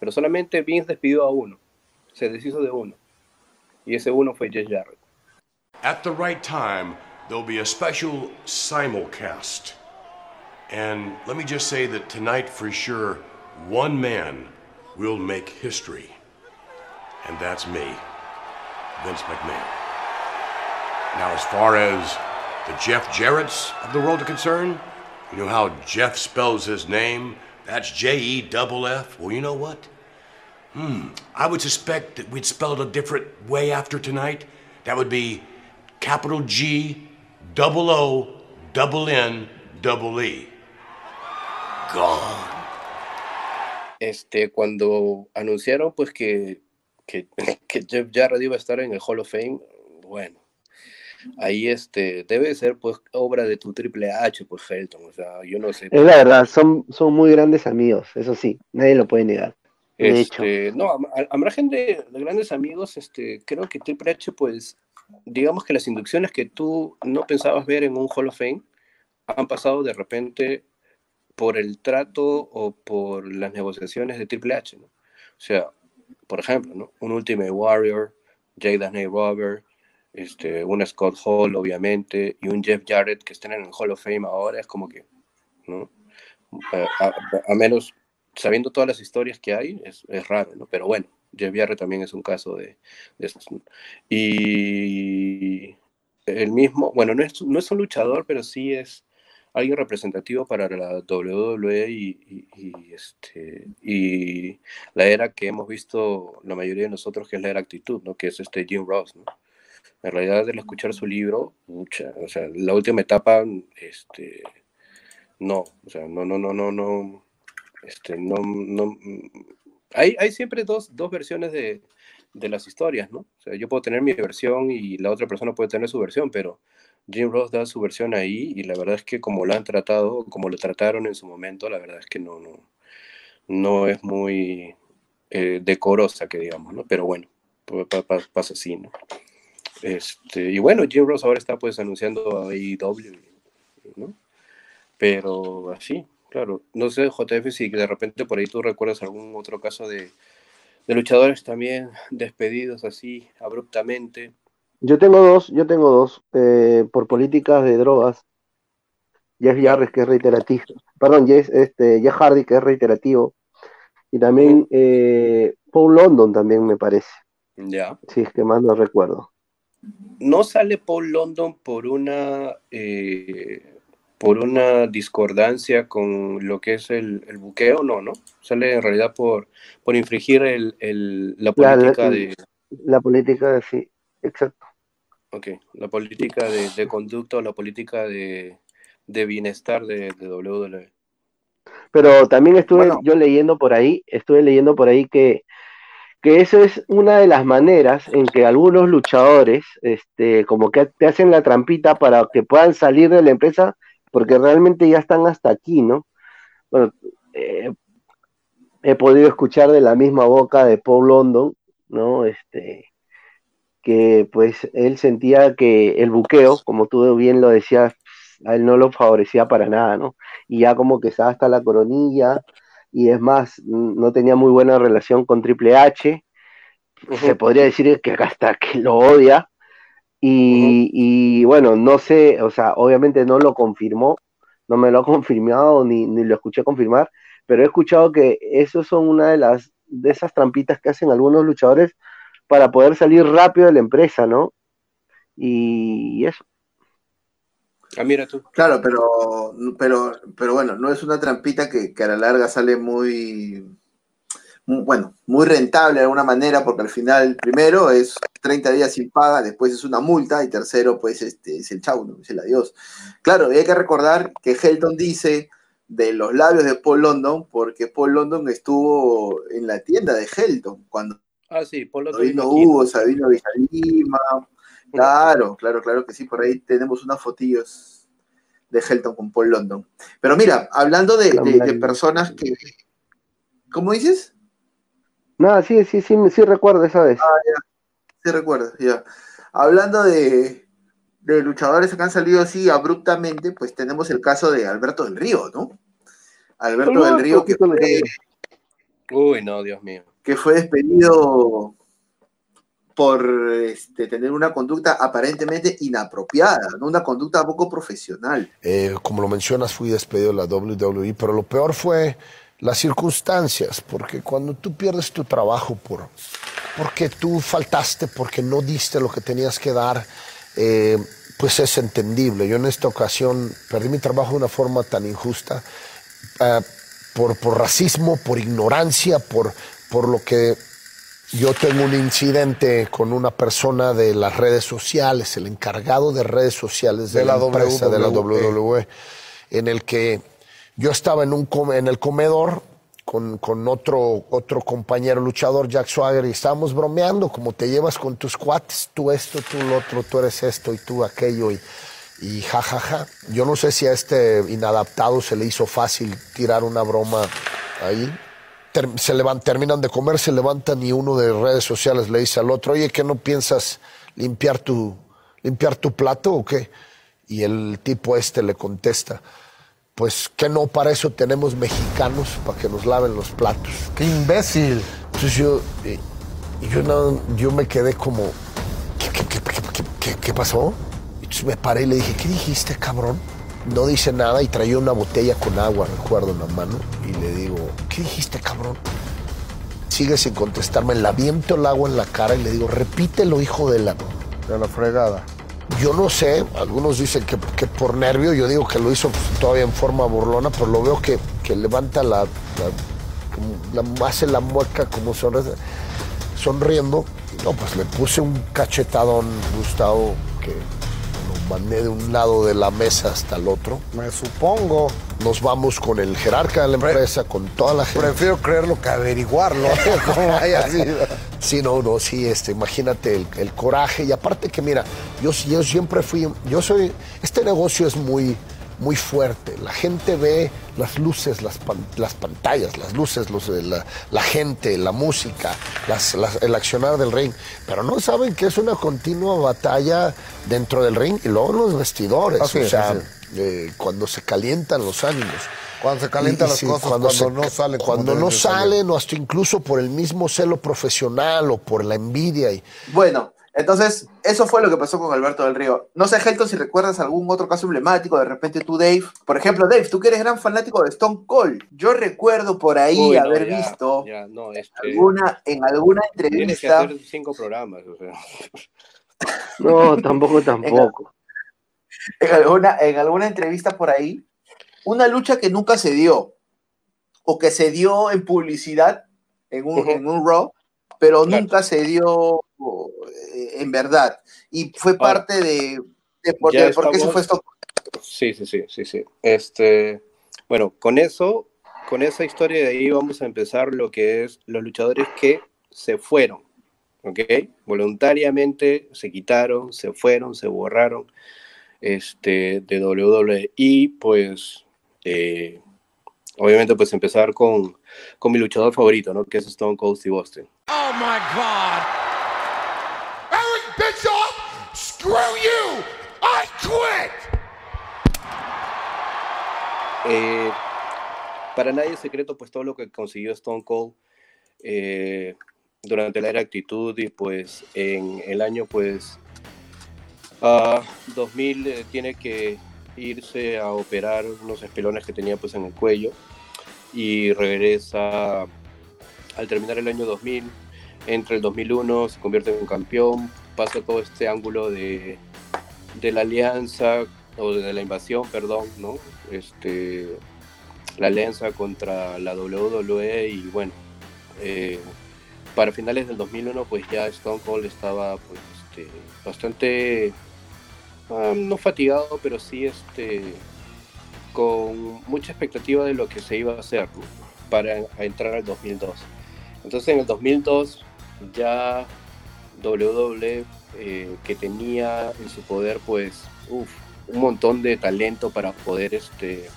pero solamente Vince despidió a uno. Se deshizo de uno. Y ese uno fue Jeff Jarrett. At the right time, there'll be a special simulcast. And let me just say that tonight, for sure, one man will make history. And that's me, Vince McMahon. Now, as far as the Jeff Jarretts of the world are concerned, you know how Jeff spells his name? That's J E double F. Well, you know what? Hmm. I would suspect that we'd spell it a different way after tonight. That would be capital G, double O, double N, double E. Gone. Este, cuando anunciaron pues que, que, que Jeff Jarrett iba a estar en el Hall of Fame, bueno, ahí este debe ser pues obra de tu Triple H, pues Felton, o sea, yo no sé. Es la verdad, son, son muy grandes amigos, eso sí, nadie lo puede negar. Este, no, a, margen de, grandes amigos, este, creo que Triple H, pues, digamos que las inducciones que tú no pensabas ver en un Hall of Fame han pasado de repente por el trato o por las negociaciones de Triple H, ¿no? O sea, por ejemplo, ¿no? Un Ultimate Warrior, Jay Nate Robert, este, un Scott Hall, obviamente, y un Jeff Jarrett que estén en el Hall of Fame ahora, es como que, ¿no? A, menos sabiendo todas las historias que hay, es, es, raro, ¿no? Pero bueno, Jeff Jarrett también es un caso de, de estos. Y el mismo, bueno, no es, no es un luchador, pero sí es alguien representativo para la WWE y, este, y la era que hemos visto la mayoría de nosotros, que es la era actitud, ¿no? que es este Jim Ross. ¿no? En realidad, al escuchar su libro, mucha, o sea, la última etapa, este, no, o sea, no, no, no, no, no, este, no, no, hay, hay siempre dos, dos versiones de, de las historias, ¿no? O sea, yo puedo tener mi versión y la otra persona puede tener su versión, pero Jim Ross da su versión ahí y la verdad es que como lo han tratado, como lo trataron en su momento, la verdad es que no, no, no es muy eh, decorosa, que digamos, ¿no? Pero bueno, pasa así, ¿no? Este, y bueno, Jim Ross ahora está pues anunciando a AEW, ¿no? Pero así, claro. No sé, JF, si de repente por ahí tú recuerdas algún otro caso de, de luchadores también despedidos así abruptamente yo tengo dos, yo tengo dos, eh, por políticas de drogas. Jeff Jarrett, que es reiterativo. Perdón, Jeff, este, Jeff Hardy, que es reiterativo. Y también eh, Paul London también me parece. Ya. Sí, es que más no recuerdo. ¿No sale Paul London por una eh, por una discordancia con lo que es el, buqueo? No, ¿no? Sale en realidad por, por infringir el, la política de... La política de sí, exacto. Ok, la política de, de conducta o la política de, bienestar de, de, WWE. Pero también estuve yo leyendo por ahí, estuve leyendo por ahí que, que eso es una de las maneras en que algunos luchadores, este, como que te hacen la trampita para que puedan salir de la empresa, porque realmente ya están hasta aquí, ¿no? Bueno, eh, he podido escuchar de la misma boca de Paul London, ¿no? Este, que pues él sentía que el buqueo, como tú bien lo decías, a él no lo favorecía para nada, ¿no? Y ya como que estaba hasta la coronilla, y es más, no tenía muy buena relación con Triple H, se podría decir que hasta que lo odia, y, y, bueno, no sé, o sea, obviamente no lo confirmó, no me lo ha confirmado ni, ni lo escuché confirmar, pero he escuchado que eso son una de las de esas trampitas que hacen algunos luchadores para poder salir rápido de la empresa, ¿no? Y, eso. Ah, mira tú. Claro, pero, pero, pero bueno, no es una trampita que, a la larga sale muy, bueno, muy rentable de alguna manera, porque al final, primero es 30 días sin paga, después es una multa, y tercero, pues, este, es el chau, ¿no? es el adiós. Claro, y hay que recordar que Helton dice de los labios de Paul London, porque Paul London estuvo en la tienda de Helton cuando Ah, sí, Polo Sabino Hugo, Sabino Villalima. Claro, claro, claro que sí. Por ahí tenemos unas fotillos de Helton con Paul London. Pero mira, hablando de, personas que. ¿Cómo dices? No, sí, sí, sí, sí recuerdo esa vez. Ah, ya. Sí recuerdo, ya. Hablando de, de luchadores que han salido así abruptamente, pues tenemos el caso de Alberto del Río, ¿no? Alberto del Río que fue... Uy, no, Dios mío que fue despedido por este, tener una conducta aparentemente inapropiada, una conducta poco profesional. Eh, como lo mencionas, fui despedido de la WWE, pero lo peor fue las circunstancias, porque cuando tú pierdes tu trabajo por, porque tú faltaste, porque no diste lo que tenías que dar, eh, pues es entendible. Yo en esta ocasión perdí mi trabajo de una forma tan injusta, eh, por, por racismo, por ignorancia, por por lo que yo tengo un incidente con una persona de las redes sociales, el encargado de redes sociales de, la, empresa de la WWE, en el que yo estaba en, un, en el comedor con, con, otro, otro compañero luchador, Jack Swagger, y estábamos bromeando, como te llevas con tus cuates, tú esto, tú lo otro, tú eres esto y tú aquello, y, y jajaja. Yo no sé si a este inadaptado se le hizo fácil tirar una broma ahí, se levantan, terminan de comer, se levantan y uno de redes sociales le dice al otro, oye, ¿qué no piensas limpiar tu, limpiar tu plato o qué? Y el tipo este le contesta, pues que no, para eso tenemos mexicanos, para que nos laven los platos. ¡Qué imbécil! Entonces yo, eh, yo, no, yo me quedé como, ¿qué, qué, qué, qué, qué pasó? Entonces me paré y le dije, ¿qué dijiste, cabrón? No dice nada y traía una botella con agua, recuerdo, en la mano. Y le digo, ¿qué dijiste, cabrón? Sigue sin contestarme, le aviento el agua en la cara y le digo, repítelo, hijo de la... De la fregada. Yo no sé, algunos dicen que, que por nervio, yo digo que lo hizo todavía en forma burlona, pero lo veo que, que levanta la, la, la, hace la mueca como sonri- sonriendo. No, pues le puse un cachetadón, Gustavo, que mandé de un lado de la mesa hasta el otro. Me supongo. Nos vamos con el jerarca de la empresa, con toda la gente. Prefiero creerlo que averiguarlo. Como haya sido. Sí, no, no, sí, este, imagínate el, el coraje. Y aparte que, mira, yo, yo siempre fui, yo soy, este negocio es muy, muy fuerte. La gente ve las luces, las, pan- las pantallas, las luces, los, de la, la gente, la música, las- las- el accionar del ring, pero no saben que es una continua batalla dentro del ring y luego en los vestidores. Así o es, sea, eh, cuando se calientan los ánimos. Cuando se calientan Y- las sí, cosas, cuando, se- no salen. Cuando no salen, o hasta incluso por el mismo celo profesional o por la envidia. Y, Bueno, entonces, eso fue lo que pasó con Alberto del Río. No sé, Helton, si recuerdas algún otro caso emblemático, de repente tú, Dave. Por ejemplo, Dave, tú que eres gran fanático de Stone Cold. Yo recuerdo por ahí Uy, no, haber ya, visto ya, no, este, alguna, en alguna Tienes que entrevista. hacer cinco programas, o sea. No, tampoco, tampoco. en alguna, en alguna entrevista por ahí, una lucha que nunca se dio, o que se dio en publicidad, en un, Ujú. en un Raw, pero Claro. nunca se dio en verdad. Y fue Ahora, parte de, de por, ya de por qué se fue esto. Sí, sí, sí, sí, sí. Este, bueno, con eso, con esa historia de ahí vamos a empezar lo que es los luchadores que se fueron, ¿ok? Voluntariamente se quitaron, se fueron, se borraron este, de WWE y pues eh, obviamente pues empezar con, con mi luchador favorito, ¿no? Que es Stone Cold Steve Austin. Oh my God! Eric Bischoff, you! I quit! Eh, para nadie es secreto pues todo lo que consiguió Stone Cold eh, durante la era actitud y pues en el año pues ah, 2000 eh, tiene que irse a operar unos espelones que tenía pues en el cuello y regresa al terminar el año 2000 entre el 2001 se convierte en campeón pasa todo este ángulo de, de la alianza o de la invasión perdón no este la alianza contra la WWE y bueno eh, para finales del 2001 pues ya Stone Cold estaba pues este, bastante ah, no fatigado pero sí este con mucha expectativa de lo que se iba a hacer para entrar al 2002 entonces en el 2002 ya WWE eh, que tenía en su poder pues un montón de talento para poder este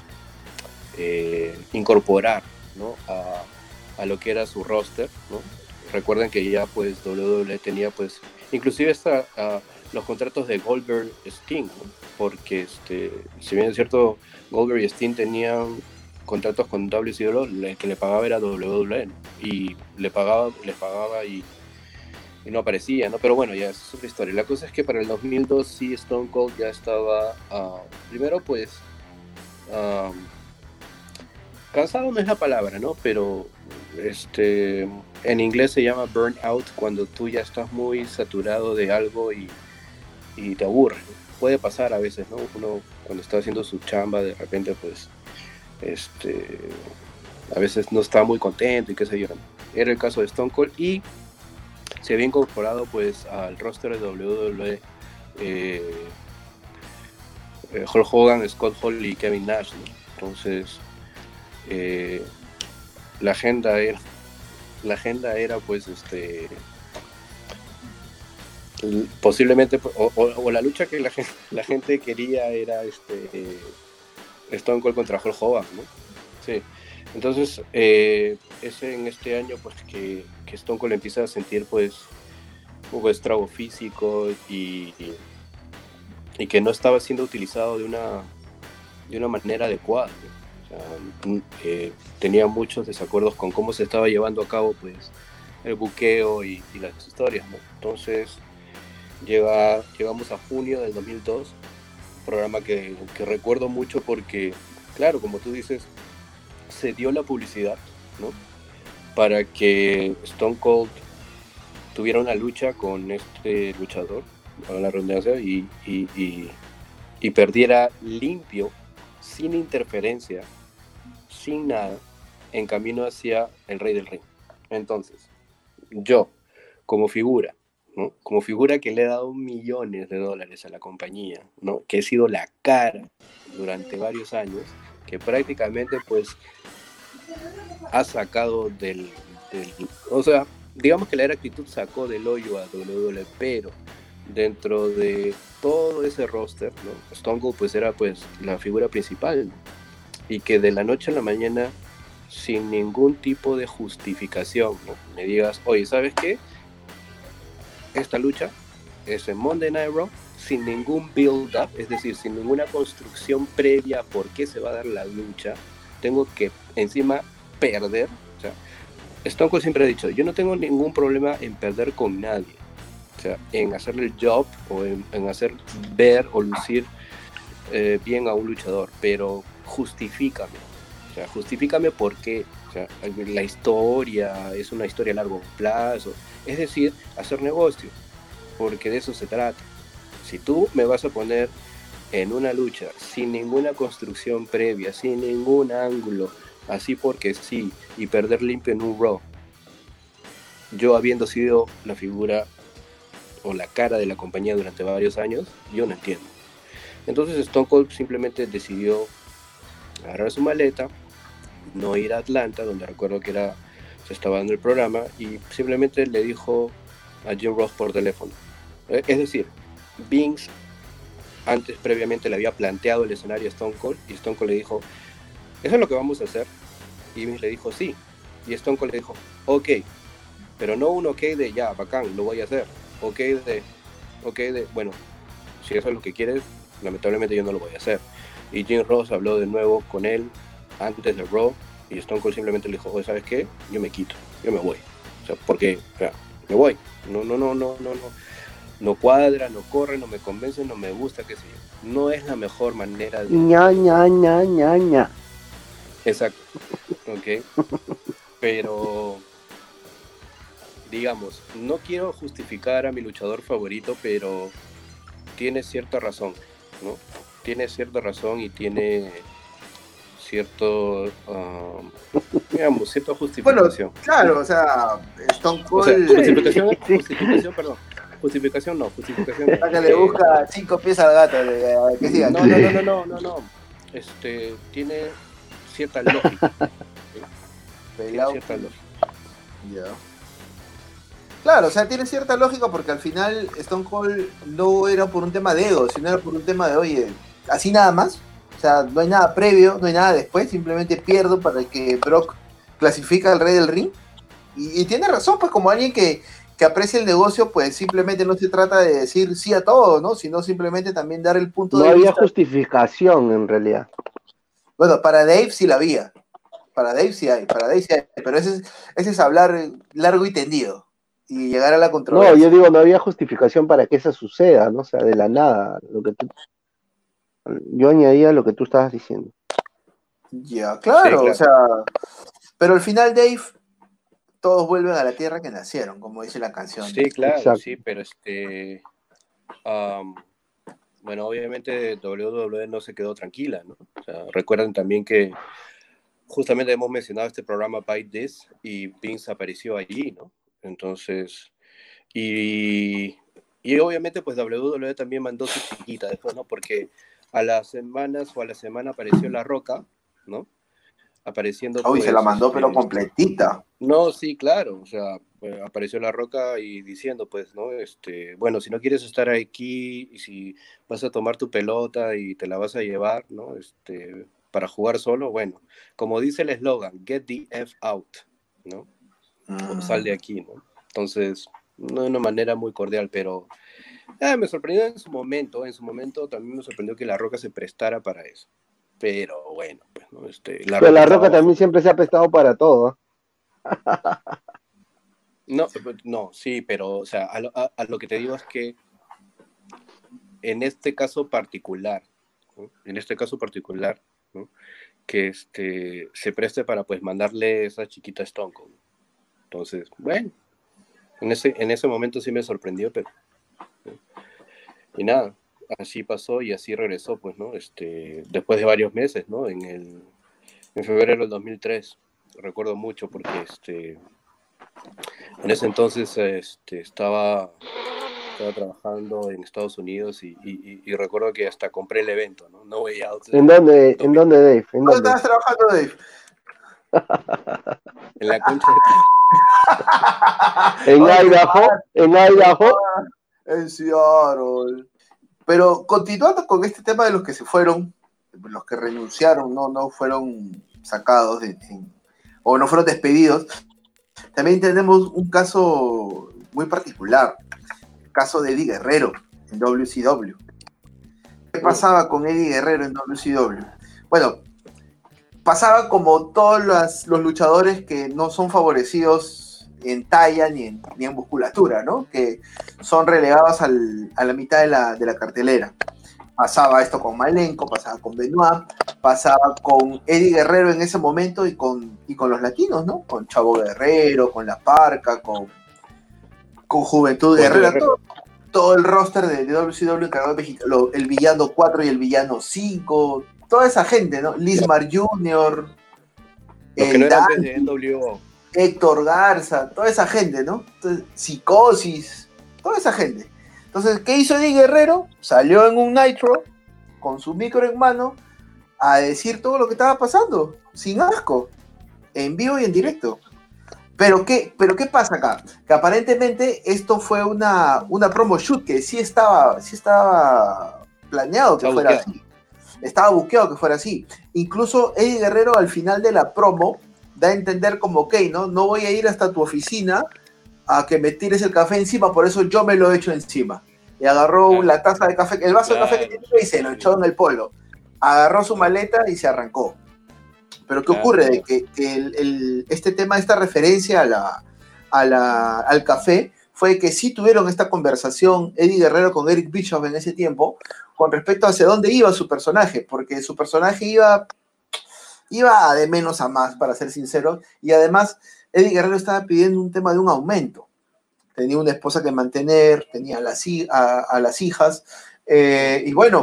eh, incorporar ¿no? a, a lo que era su roster ¿no? recuerden que ya pues WWE tenía pues inclusive hasta los contratos de Goldberg Sting porque este si bien es cierto Goldberg y Sting tenían contratos con WCW el que le pagaba era WWE y le pagaba les pagaba y, y no aparecía no pero bueno ya es otra historia la cosa es que para el 2002 sí Stone Cold ya estaba ah, primero pues ah, cansado no es la palabra, ¿no? Pero este, en inglés se llama burnout cuando tú ya estás muy saturado de algo y, y te aburre. Puede pasar a veces, ¿no? Uno cuando está haciendo su chamba de repente pues este, a veces no está muy contento y qué sé yo. Era el caso de Stone Cold y se había incorporado pues al roster de WWE eh, eh, Hulk Hogan, Scott Hall y Kevin Nash. ¿no? Entonces eh, la agenda era la agenda era pues este posiblemente o, la lucha que la gente, quería era este eh, Stone Cold contra Hulk Hogan ¿no? sí entonces eh, en este año pues que, que Stone Cold empieza a sentir pues un estrago físico y, y, que no estaba siendo utilizado de una de una manera adecuada. O mm, eh, tenía muchos desacuerdos con cómo se estaba llevando a cabo pues, el buqueo y, las historias. Entonces, llega, llegamos a junio del 2002, un programa que, que recuerdo mucho porque, claro, como tú dices, se dio la publicidad ¿no? Para que Stone Cold tuviera una lucha con este luchador, a la redundancia, y, y, y, y perdiera limpio, sin interferencia, sin nada, en camino hacia el Rey del Ring. Entonces, yo, como figura, ¿no? como figura que le he dado millones de dólares a la compañía, ¿no? que he sido la cara durante varios años, que prácticamente pues ha sacado del, del- o sea, digamos que la era actitud sacó del hoyo a WWE, pero dentro de todo ese roster, ¿no? Stone Cold pues era pues la figura principal y que de la noche a la mañana sin ningún tipo de justificación, ¿no? me digas, oye, ¿sabes qué? Esta lucha es en Monday Night Raw sin ningún build-up, es decir, sin ninguna construcción previa a por qué se va a dar la lucha. Tengo que encima perder. O Stone Cold siempre ha dicho, yo no tengo ningún problema en perder con nadie. O sea, en hacerle el job o en, en hacer ver o lucir eh, bien a un luchador, pero justifícame. O sea, justifícame por qué. O sea, la historia es una historia a largo plazo. Es decir, hacer negocio, porque de eso se trata. Si tú me vas a poner en una lucha sin ninguna construcción previa, sin ningún ángulo, así porque sí, y perder limpio en un Raw, yo habiendo sido la figura o la cara de la compañía durante varios años, yo no entiendo. Entonces Stone Cold simplemente decidió agarrar su maleta, no ir a Atlanta, donde recuerdo que era se estaba dando el programa, y simplemente le dijo a Jim Ross por teléfono. Eh, Es decir, Vince antes previamente le había planteado el escenario a Stone Cold y Stone Cold le dijo, ¿eso es lo que vamos a hacer? Y Vince le dijo, sí. Y Stone Cold le dijo, ok, pero no un ok de ya, bacán, lo voy a hacer. Ok de, ok de, bueno, si eso es lo que quieres, lamentablemente yo no lo voy a hacer. Y Jim Ross habló de nuevo con él antes de Raw y Stone Cold simplemente le dijo, oye, ¿sabes qué? Yo me quito, yo me voy. O sea, porque, o sea, me voy. No, no, no, no, no, no. No cuadra, no corre, no me convence, no me gusta, qué sé yo. No es la mejor manera de... ña, ña, ña, ña, ña. Exacto. Ok. Pero, digamos, no quiero justificar a mi luchador favorito, pero tiene cierta razón, ¿no? Tiene cierta razón y tiene cierto, ah, digamos, cierta Bueno, justificación. claro, o sea, Stone O sea, Cold. justificación, justificación, perdón. Justificación no, justificación no. Acá le Eh, busca cinco pies al gato. Que siga. No, no, no, no, no, no, no. Este, tiene cierta lógica. ¿sí? Tiene Pelao. cierta lógica. Ya. Claro, o sea, tiene cierta lógica porque al final Stone Cold no era por un tema de ego, sino era por un tema de, oye, así nada más. O sea, no hay nada previo, no hay nada después, simplemente pierdo para que Brock clasifica al rey del ring. Y, y tiene razón, pues como alguien que, que aprecia el negocio, pues simplemente no se trata de decir sí a todo, ¿no? Sino simplemente también dar el punto No de había vista. justificación en realidad. Bueno, para Dave sí la había. Para Dave sí hay, para Dave sí hay. Pero ese es, ese es hablar largo y tendido. Y llegar a la No, controversia. yo digo, no había justificación para que eso suceda, ¿no? O sea, de la nada. Lo que tú... Yo añadía lo que tú estabas diciendo. Ya, claro, Sí, claro. o sea. Pero al final, Dave, todos vuelven a la tierra que nacieron, como dice la canción. Sí, claro, Exacto. sí, pero este. am, bueno, obviamente WWE no se quedó tranquila, ¿no? Recuerden también que justamente hemos mencionado este programa Bite This y Vince apareció allí, ¿no? Entonces, y, y obviamente pues WWE también mandó su chiquita después, ¿no? Porque a las semanas o a la semana apareció La Roca, ¿no? Apareciendo. Uy, se pues, la mandó, pero completita. no, sí, claro, o sea, pues, apareció La Roca y diciendo, pues, ¿no? Este, bueno, si no quieres estar aquí y si vas a tomar tu pelota y te la vas a llevar, ¿no? Este, para jugar solo, bueno, como dice el eslogan, get the F out, ¿no? O sal de aquí, ¿no? Entonces, no de una manera muy cordial, pero eh, me sorprendió en su momento, en su momento también me sorprendió que La Roca se prestara para eso. Pero bueno, pues, ¿no? Este, Pero la Roca también siempre se ha prestado para todo. No, pues, no, sí, pero, o sea, a lo, a- a lo que te digo es que en este caso particular, ¿no? en este caso particular, ¿no? que este, se preste para pues mandarle esa chiquita Stone Cold. Entonces, bueno, en ese, en ese momento sí me sorprendió, pero... ¿no? Y nada, así pasó y así regresó, pues, ¿no? Este, después de varios meses, ¿no? En, el, en febrero del 2003. Recuerdo mucho porque este, en ese entonces este, estaba, estaba trabajando en Estados Unidos y, y- y- y recuerdo que hasta compré el evento, ¿no? No Way Out. ¿En dónde, en dónde Dave? ¿En ¿Dónde estabas trabajando, Dave? En la concha En Oye, Idaho, en Idaho. En Seattle. Pero continuando con este tema de los que se fueron, los que renunciaron, no, no fueron sacados de- o no fueron despedidos, también tenemos un caso muy particular, el caso de Eddie Guerrero en WCW. ¿Qué pasaba con Eddie Guerrero en WCW? Bueno, pasaba como todos las- los luchadores que no son favorecidos en talla ni en, ni en musculatura, ¿no? Que son relegados al- a la mitad de la, de la cartelera. Pasaba esto con Malenko, pasaba con Benoit, pasaba con Eddie Guerrero en ese momento y con, y con los latinos, ¿no? Con Chavo Guerrero, con La Parca, con, con Juventud Guerrera, Guerrero. todo, todo el roster de, de WCW encargado de México, lo- el villano 4 y el villano 5, toda esa gente, ¿no? Lismar Jr., Los que no eran desde NWO. Héctor Garza, toda esa gente, ¿no? Entonces, Psicosis, toda esa gente. Entonces, ¿qué hizo Eddie Guerrero? Salió en un Nitro con su micro en mano a decir todo lo que estaba pasando, sin asco, en vivo y en directo. Pero ¿qué, pero ¿qué pasa acá? Que aparentemente esto fue una, una promo shoot que sí estaba, sí estaba planeado que fuera buqueado. así. Estaba buqueado que fuera así. Incluso Eddie Guerrero al final de la promo da a entender como, ok, ¿no? No voy a ir hasta tu oficina a que me tires el café encima, por eso yo me lo echo encima. Y agarró Claro. la taza de café, el vaso de café que tenía y se lo echó en el polo. Agarró su maleta y se arrancó. Pero ¿qué Claro. ocurre? De que, que el- el- este tema, esta referencia a la, a la- al café, fue que sí tuvieron esta conversación Eddie Guerrero con Eric Bischoff en ese tiempo, con respecto a hacia dónde iba su personaje, porque su personaje iba, iba de menos a más, para ser sincero, y además Eddie Guerrero estaba pidiendo un tema de un aumento. Tenía una esposa que mantener, tenía las, a, a las hijas, eh, y bueno,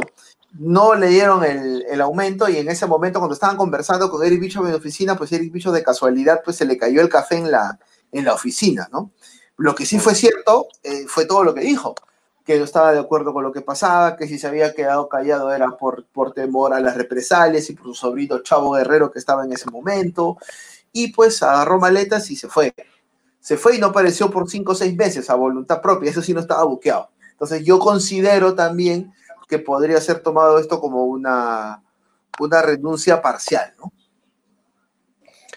no le dieron el, aumento y en ese momento cuando estaban conversando con Eric Bischoff en la oficina, pues Eric Bischoff de casualidad pues se le cayó el café en la, en la oficina, ¿no? Lo que sí fue cierto eh, fue todo lo que dijo, que no estaba de acuerdo con lo que pasaba, que si se había quedado callado era por, por temor a las represalias y por su sobrino Chavo Guerrero que estaba en ese momento, y pues agarró maletas y se fue. Se fue y no apareció por cinco o seis meses a voluntad propia, eso sí no estaba buqueado. Entonces yo considero también que podría ser tomado esto como una, una renuncia parcial, ¿no?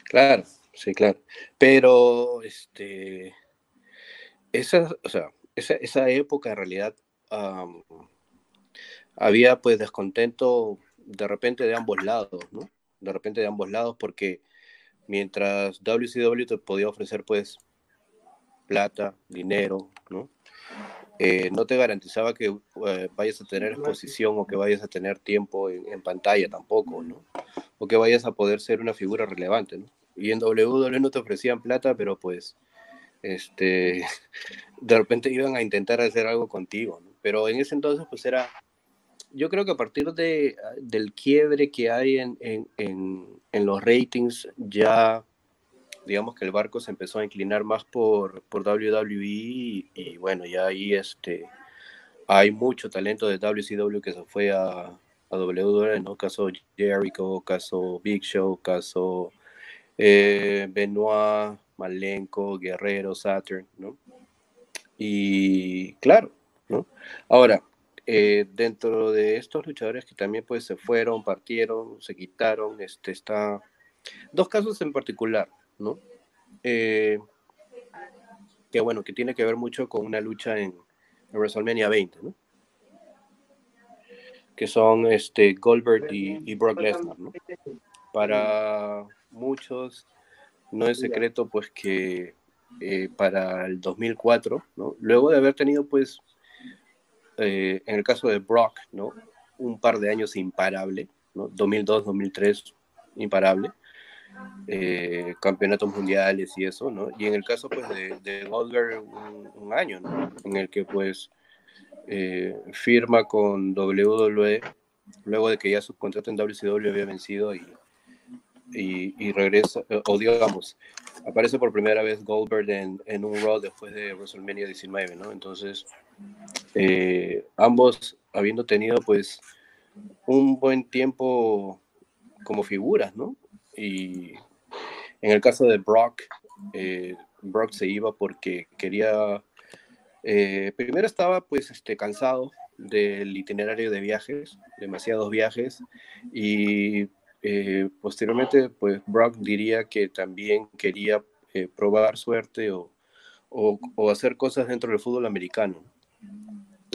Claro, sí, claro. Pero, este, esa, o sea, esa, esa época en realidad había pues descontento de repente de ambos lados, ¿no? De repente de ambos lados porque mientras WCW te podía ofrecer pues plata, dinero, ¿no? Eh, no te garantizaba que eh, vayas a tener exposición o que vayas a tener tiempo en, en pantalla tampoco, ¿no? O que vayas a poder ser una figura relevante, ¿no? Y en WWE no te ofrecían plata, pero pues, este, de repente iban a intentar hacer algo contigo. Pero en ese entonces, pues era, yo creo que a partir de, del quiebre que hay en, en, en, los ratings, ya, digamos que el barco se empezó a inclinar más por, por WWE y, y bueno, ya ahí este, hay mucho talento de WCW que se fue a, a WWE, ¿no? Caso Jericho, caso Big Show, caso eh, Benoit, Malenko, Guerrero, Saturn, ¿no? Y claro, ¿no? Ahora, eh, dentro de estos luchadores que también pues se fueron, partieron, se quitaron, este, está dos casos en particular, ¿no? Eh, que bueno, que tiene que ver mucho con una lucha en, WrestleMania 20, ¿no? que son este, Goldberg y, y Brock Lesnar. ¿no? Para muchos no es secreto pues que eh, para el 2004, ¿no? luego de haber tenido pues eh, en el caso de Brock, ¿no? un par de años imparable, ¿no? 2002, 2003, imparable, eh, campeonatos mundiales y eso, ¿no? Y en el caso pues de, de Goldberg un, un año, ¿no? En el que pues firma con WWE luego de que ya su contrato en WCW había vencido y, y, y regresa, eh, o digamos, aparece por primera vez Goldberg en, en un Raw después de WrestleMania 19, ¿no? Entonces, eh, ambos habiendo tenido pues un buen tiempo como figuras, ¿no? Y en el caso de Brock, eh, Brock se iba porque quería, eh, primero estaba pues este, cansado del itinerario de viajes, demasiados viajes, y eh, posteriormente pues Brock diría que también quería eh, probar suerte o, o, hacer cosas dentro del fútbol americano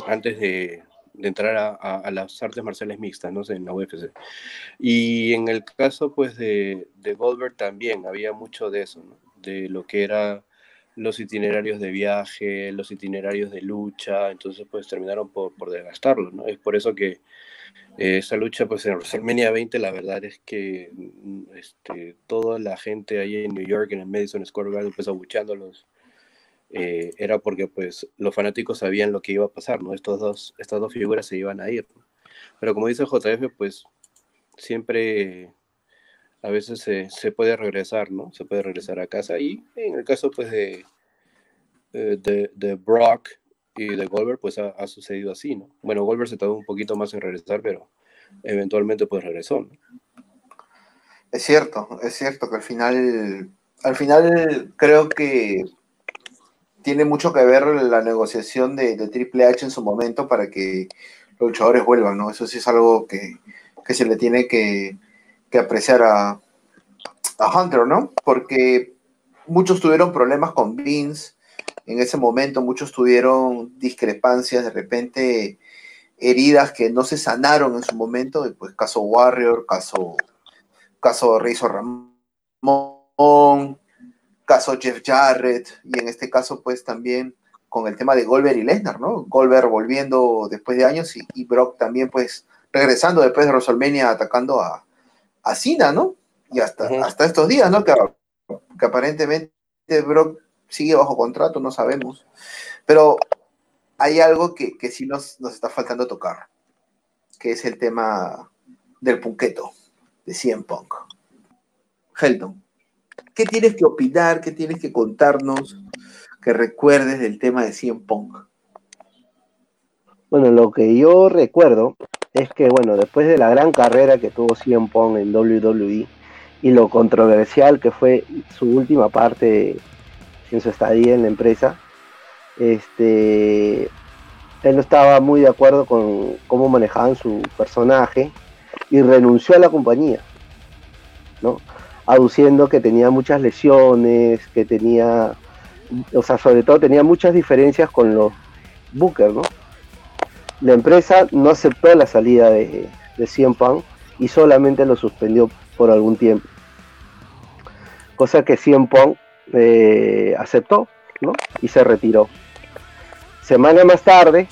antes de, de entrar a, a, las artes marciales mixtas, no en la UFC. Y en el caso, pues, de, de Goldberg también había mucho de eso. De lo que era los itinerarios de viaje, los itinerarios de lucha, entonces, pues, terminaron por, por desgastarlo, ¿no? Es por eso que eh, esa lucha, pues, en WrestleMania 20, la verdad es que mm, este, toda la gente ahí en New York, en el Madison Square Garden, pues, abuchándolos, eh, era porque pues los fanáticos sabían lo que iba a pasar, ¿no? Estos dos, estas dos figuras se iban a ir. Pero como dice JF, pues siempre a veces se, se, puede regresar, ¿no? Se puede regresar a casa y en el caso pues de, de, de Brock y de Goldberg pues ha, sucedido así, ¿no? Bueno, Goldberg se tardó un poquito más en regresar, pero eventualmente pues regresó. Es cierto, es cierto que al final, al final creo que tiene mucho que ver la negociación de, de, Triple H en su momento para que los luchadores vuelvan, ¿no? Eso sí es algo que, que se le tiene que, que apreciar a, a, Hunter, ¿no? Porque muchos tuvieron problemas con Vince en ese momento, muchos tuvieron discrepancias, de repente heridas que no se sanaron en su momento, pues caso Warrior, caso, caso Ramón, caso Jeff Jarrett y en este caso pues también con el tema de Goldberg y Lesnar, ¿no? Goldberg volviendo después de años y, y, Brock también pues regresando después de WrestleMania atacando a, a Cena, ¿no? Y hasta, uh -huh. hasta estos días, ¿no? Que, que, aparentemente Brock sigue bajo contrato, no sabemos. Pero hay algo que, que sí nos, nos está faltando tocar, que es el tema del punqueto de CM Punk. Helton, ¿Qué tienes que opinar? ¿Qué tienes que contarnos? Que recuerdes del tema de CM Punk. Bueno, lo que yo recuerdo es que, bueno, después de la gran carrera que tuvo CM Punk en WWE y lo controversial que fue su última parte en su estadía en la empresa, este, él no estaba muy de acuerdo con cómo manejaban su personaje y renunció a la compañía, ¿no? aduciendo que tenía muchas lesiones, que tenía, o sea, sobre todo tenía muchas diferencias con los Booker, ¿no? La empresa no aceptó la salida de, de CM y solamente lo suspendió por algún tiempo. Cosa que CM Punk eh, aceptó, ¿no? Y se retiró. Semana más tarde,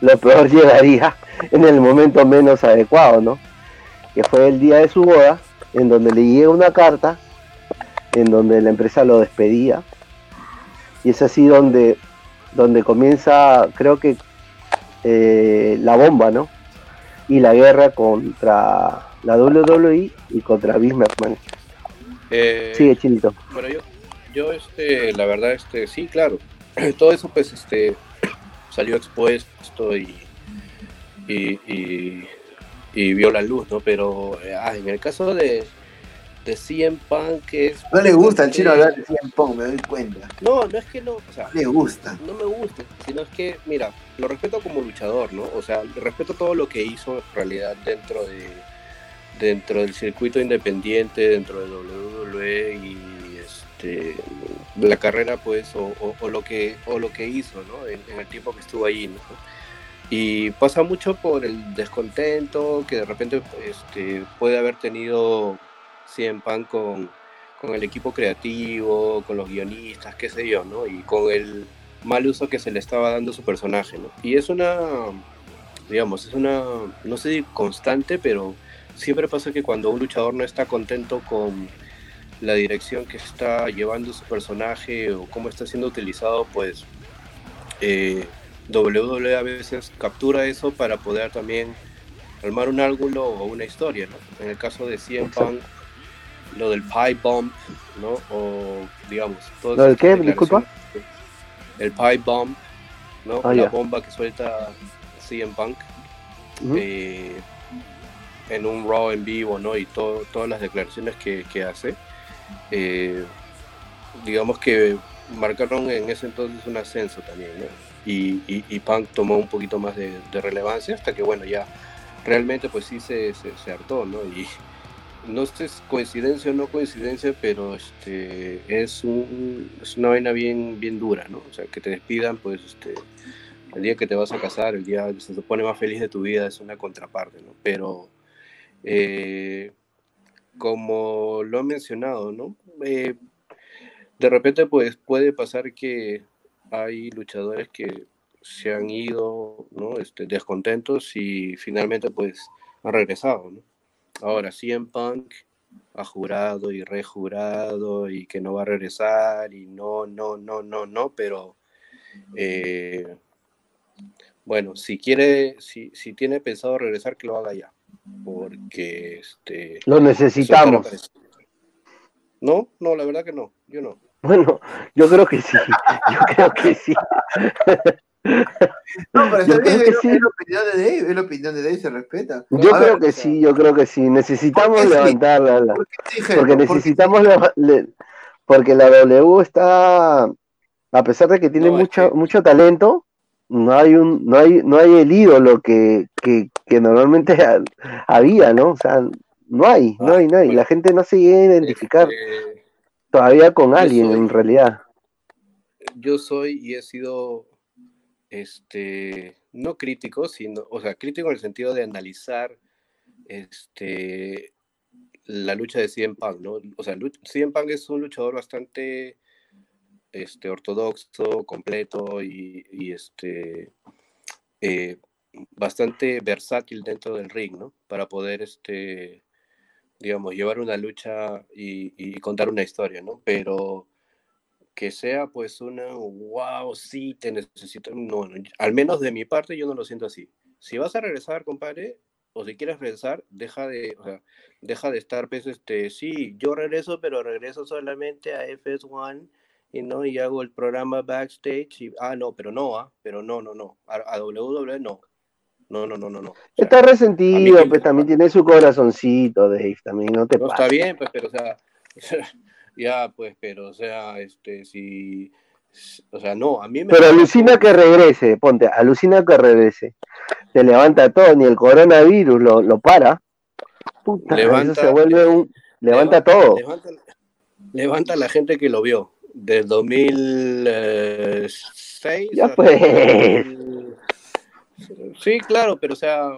lo peor llegaría en el momento menos adecuado, ¿no? Que fue el día de su boda, en donde le llega una carta en donde la empresa lo despedía y es así donde donde comienza creo que eh, la bomba no y la guerra contra la WWE y contra Vince McMahon eh, sigue chinito bueno yo yo este la verdad este sí claro todo eso pues este salió expuesto y y, y y vio la luz, ¿no? Pero ah, en el caso de, de CM Punk es... No le gusta el chino hablar de CM Punk, me doy cuenta. No, no es que no, o sea... Le gusta. No me gusta, sino es que, mira, lo respeto como luchador, ¿no? O sea, respeto todo lo que hizo en realidad dentro de dentro del circuito independiente, dentro de WWE y este la carrera pues o, o, o lo que o lo que hizo, ¿no? En, en, el tiempo que estuvo ahí, ¿no? Y pasa mucho por el descontento que de repente este, puede haber tenido CM Punk con, con el equipo creativo, con los guionistas, qué sé yo, ¿no? Y con el mal uso que se le estaba dando a su personaje, ¿no? Y es una, digamos, es una, no sé constante, pero siempre pasa que cuando un luchador no está contento con la dirección que está llevando su personaje o cómo está siendo utilizado, pues eh, WWE a veces captura eso para poder también armar un ángulo o una historia, ¿no? En el caso de CM Punk, lo del pipe bomb, ¿no? O digamos, todo ¿Lo del qué? Disculpa. El pipe bomb, ¿no? Ah, la bomba que suelta CM Punk eh, en un Raw en vivo, ¿no? Y todo, todas las declaraciones que, que hace. eh, digamos que marcaron en ese entonces un ascenso también, ¿no? Y, y, y Punk tomó un poquito más de, de relevancia hasta que, bueno, ya realmente pues sí se, se, se hartó, ¿no? Y no sé si coincidencia o no coincidencia, pero este es, un, es una vaina bien, bien dura, ¿no? O sea, que te despidan, pues, este, el día que te vas a casar, el día que se supone más feliz de tu vida es una contraparte, ¿no? Pero eh, como lo han mencionado, ¿no? Eh, de repente, pues puede pasar que hay luchadores que se han ido, ¿no? Este, descontentos y finalmente, pues, han regresado. Ahora, CM Punk ha jurado y rejurado y que no va a regresar y no, no, no, no, no, pero eh, bueno, si quiere, si, si tiene pensado regresar, que lo haga ya, porque este... Lo necesitamos. es No, no, la verdad que no, yo no. Bueno, yo creo que sí. Yo creo que sí. No, pero Yo está bien, creo que es, sí. es la opinión de Dave, es la opinión de Dave, se respeta. Yo A creo ver, que sí, yo creo que sí. Necesitamos ¿Por qué sí? levantar la, la- ¿por qué sí, porque Helco? ¿Por qué necesitamos leva- le- porque la W está a pesar de que tiene No, es mucho que- mucho talento, no hay un no hay no hay el ídolo que, que, que normalmente ha- había, ¿no? O sea, no hay, no hay, no hay. La gente no se llega a identificar Este, todavía con alguien soy- en realidad. yo soy y he sido este no crítico, sino, o sea, crítico en el sentido de analizar este la lucha de CM Punk, ¿no? O sea, CM Punk es un luchador bastante este ortodoxo, completo y, y, este eh, bastante versátil dentro del ring, ¿no? Para poder este digamos llevar una lucha y, contar una historia, ¿no? Pero que sea pues una, wow, sí, te necesito, no, no, al menos de mi parte yo no lo siento así. Si vas a regresar, compadre, o si quieres regresar, deja de, o sea, deja de estar, pues, este, sí, yo regreso, pero regreso solamente a FS1 y no, y hago el programa backstage y, ah, no, pero no, ah, pero no, no, no, a, a WWE no, no, no, no, no, no. O sea, Está resentido, pues también tiene su corazoncito, Dave, también no te No está bien, pues, pero, o sea, ya, pues, pero, o sea, este, si, o sea, no, a mí me... Pero alucina que regrese, ponte, alucina que regrese. Te levanta todo, ni el coronavirus lo, lo para. Puta, Levanta- eso se vuelve un. Levanta todo. Levanta, levanta a la gente que lo vio, del 2006. Ya hasta pues. el- Sí, claro, pero, o sea,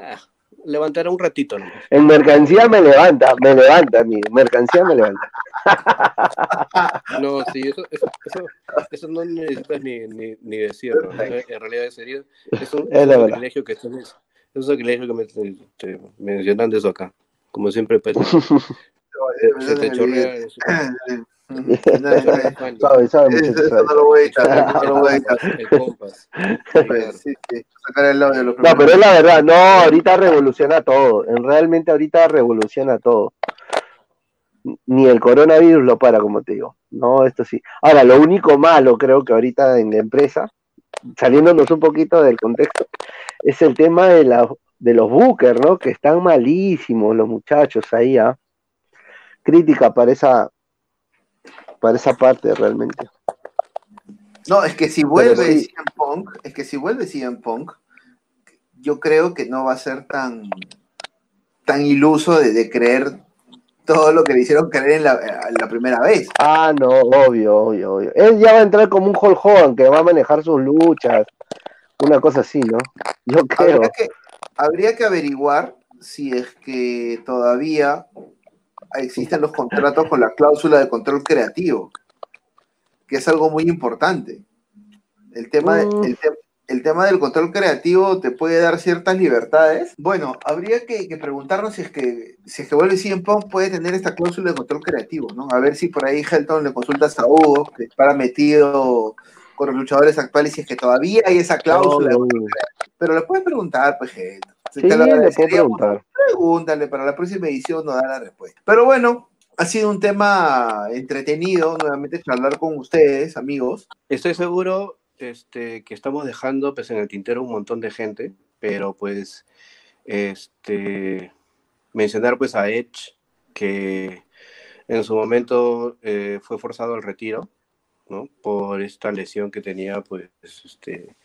ah, levantará un ratito, ¿no? En mercancía me levanta, me levanta, mi mercancía me levanta. No, sí, eso, eso, eso, eso no necesitas ni, ni, ni decirlo. ¿no? En realidad sería, es un, Es un sacrilegio que estás, es un sacrilegio que me este, mencionando eso acá. Como siempre, pues, se te chorrea. Sabe, sabe, Eso no lo voy a editar, eso no lo voy a editar. El compás. Sí, sí, sacar el audio de los No, pero es la verdad, no, ahorita revoluciona todo. En realmente ahorita revoluciona todo. Ni el coronavirus lo para, como te digo. No, esto sí. Ahora, lo único malo creo que ahorita en la empresa, saliéndonos un poquito del contexto, es el tema de, la, de los bookers, ¿no? Que están malísimos los muchachos ahí, ¿ah? Crítica para esa, para esa parte realmente. No, es que si vuelve sí. CM Punk, es que si vuelve CM Punk, yo creo que no va a ser tan, tan iluso de, de creer todo lo que le hicieron creer en la, primera vez. Ah, no, obvio, obvio, obvio. Él ya va a entrar como un Hulk Hogan que va a manejar sus luchas, Una cosa así, ¿no? Yo creo. Habría que, habría que averiguar si es que todavía existen los contratos con la cláusula de control creativo, que es algo muy importante. El tema, de- Mm. el, te- el tema del control creativo te puede dar ciertas libertades. Bueno, habría que, que preguntarnos si es que si es que vuelve CM Punk puede tener esta cláusula de control creativo, ¿no? A ver si por ahí Helton le consulta a Hugo, que para metido con los luchadores actuales, si es que todavía hay esa cláusula. Pero le puedes preguntar, pues. Sí, Te lo le puedo preguntar. Pregúntale, para la próxima edición nos da la respuesta. Pero bueno, ha sido un tema entretenido nuevamente charlar con ustedes, amigos. Estoy seguro este, que estamos dejando pues, en el tintero un montón de gente, pero pues este, mencionar pues a Edge, que en su momento eh, fue forzado al retiro, ¿no? Por esta lesión que tenía pues este,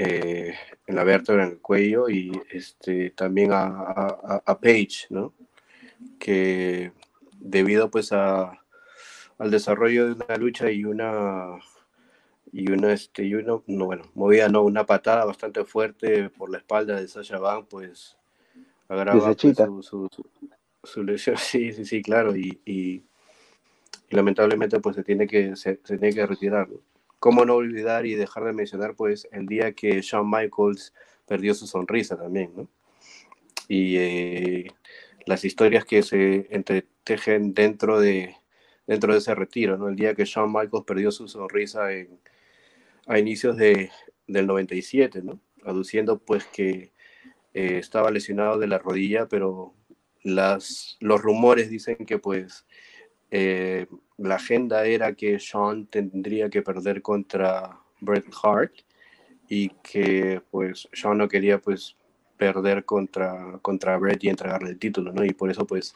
eh, en la vértebra en el cuello y este, también a, a, a Paige, ¿no? Que debido pues a, al desarrollo de una lucha y una y una este y uno no bueno movida no una patada bastante fuerte por la espalda de Sasha Banks pues agrava pues, su, su, su, su lesión sí sí sí claro y, y, y lamentablemente pues se tiene que se, se tiene que retirar ¿no? Cómo no olvidar y dejar de mencionar pues el día que Shawn Michaels perdió su sonrisa también no y eh, las historias que se entretejen dentro de dentro de ese retiro, ¿no? El día que Shawn Michaels perdió su sonrisa en, a inicios de, del 97, ¿no? Aduciendo pues que eh, estaba lesionado de la rodilla, pero las, los rumores dicen que pues eh, la agenda era que Shawn tendría que perder contra Bret Hart y que pues Shawn no quería pues perder contra, contra Bret y entregarle el título, ¿no? Y por eso pues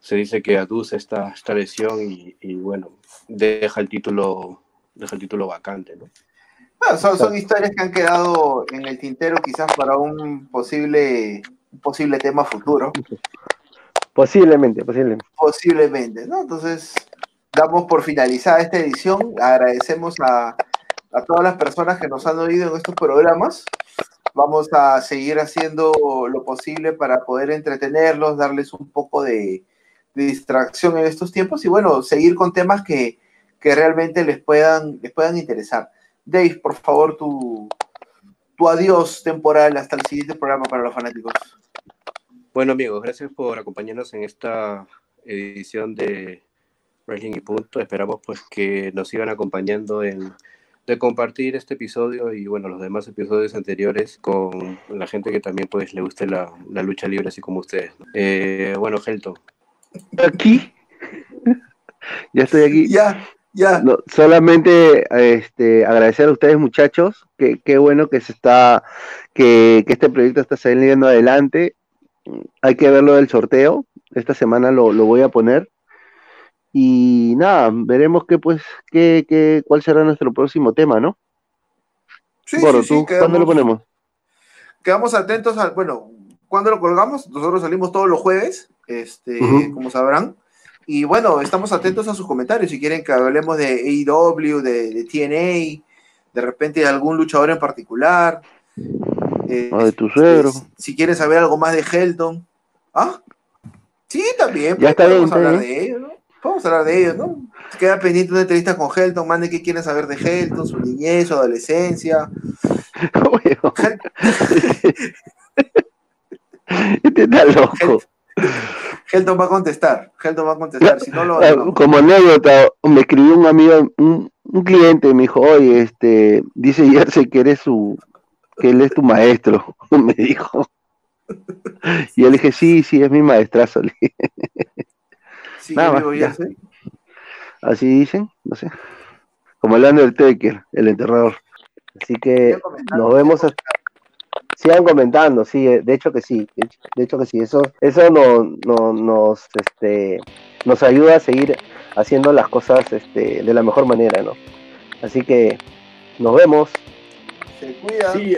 se dice que aduce esta, esta lesión y, y, bueno, deja el título, deja el título vacante, ¿no? Bueno, son, son historias que han quedado en el tintero quizás para un posible, un posible tema futuro. Posiblemente, posiblemente. Posiblemente, ¿no? Entonces, damos por finalizada esta edición. Agradecemos a, a todas las personas que nos han oído en estos programas. Vamos a seguir haciendo lo posible para poder entretenerlos, darles un poco de, distracción en estos tiempos y bueno, seguir con temas que, que realmente les puedan, les puedan interesar. Dave, por favor, tu, tu adiós temporal hasta el siguiente programa para los fanáticos. Bueno amigos, gracias por acompañarnos en esta edición de Wrestling y Punto. Esperamos pues que nos sigan acompañando en de compartir este episodio y bueno los demás episodios anteriores con la gente que también pues le guste la, la lucha libre así como ustedes. Eh, bueno, Helton, Aquí. ya estoy aquí. Ya, ya. No, solamente este, agradecer a ustedes, muchachos. que Qué bueno que se está, que, que, este proyecto está saliendo adelante. Hay que verlo del sorteo. Esta semana lo, lo voy a poner. Y nada, veremos qué pues, qué, qué, cuál será nuestro próximo tema, ¿no? Sí, Gordo, sí, sí, ¿tú quedamos, cuándo lo ponemos? Quedamos atentos al, bueno, ¿cuándo lo colgamos? Nosotros salimos todos los jueves, este, uh -huh. como sabrán. Y bueno, estamos atentos a sus comentarios. Si quieren que hablemos de AEW, de, de TNA, de repente de algún luchador en particular. Eh, o de tu suegro. Si, si, quieren saber algo más de Helton. ¿Ah? Sí, también. Ya está podemos bien, hablar de ellos, ¿no? Podemos hablar de ellos, ¿no? Queda pendiente una entrevista con Helton. Mande qué quieren saber de Helton, su niñez, su adolescencia. este está loco. Helton va a contestar. Helton va a contestar. Si no lo, no. Como anécdota, me escribió un amigo, un, un cliente, me dijo, oye, este, dice Jersey que eres su, que él es tu maestro, me dijo. Y le dije, sí, sí, es mi maestrazo. Sí, Nada más, ya. Así dicen, no sé. Como el Undertaker, el enterrador. Así que nos vemos. Sigan comentando, sí, de hecho que sí, de hecho que sí, eso, eso no, no, nos, este, nos ayuda a seguir haciendo las cosas este, de la mejor manera, ¿no? Así que nos vemos. Se cuida. Sí,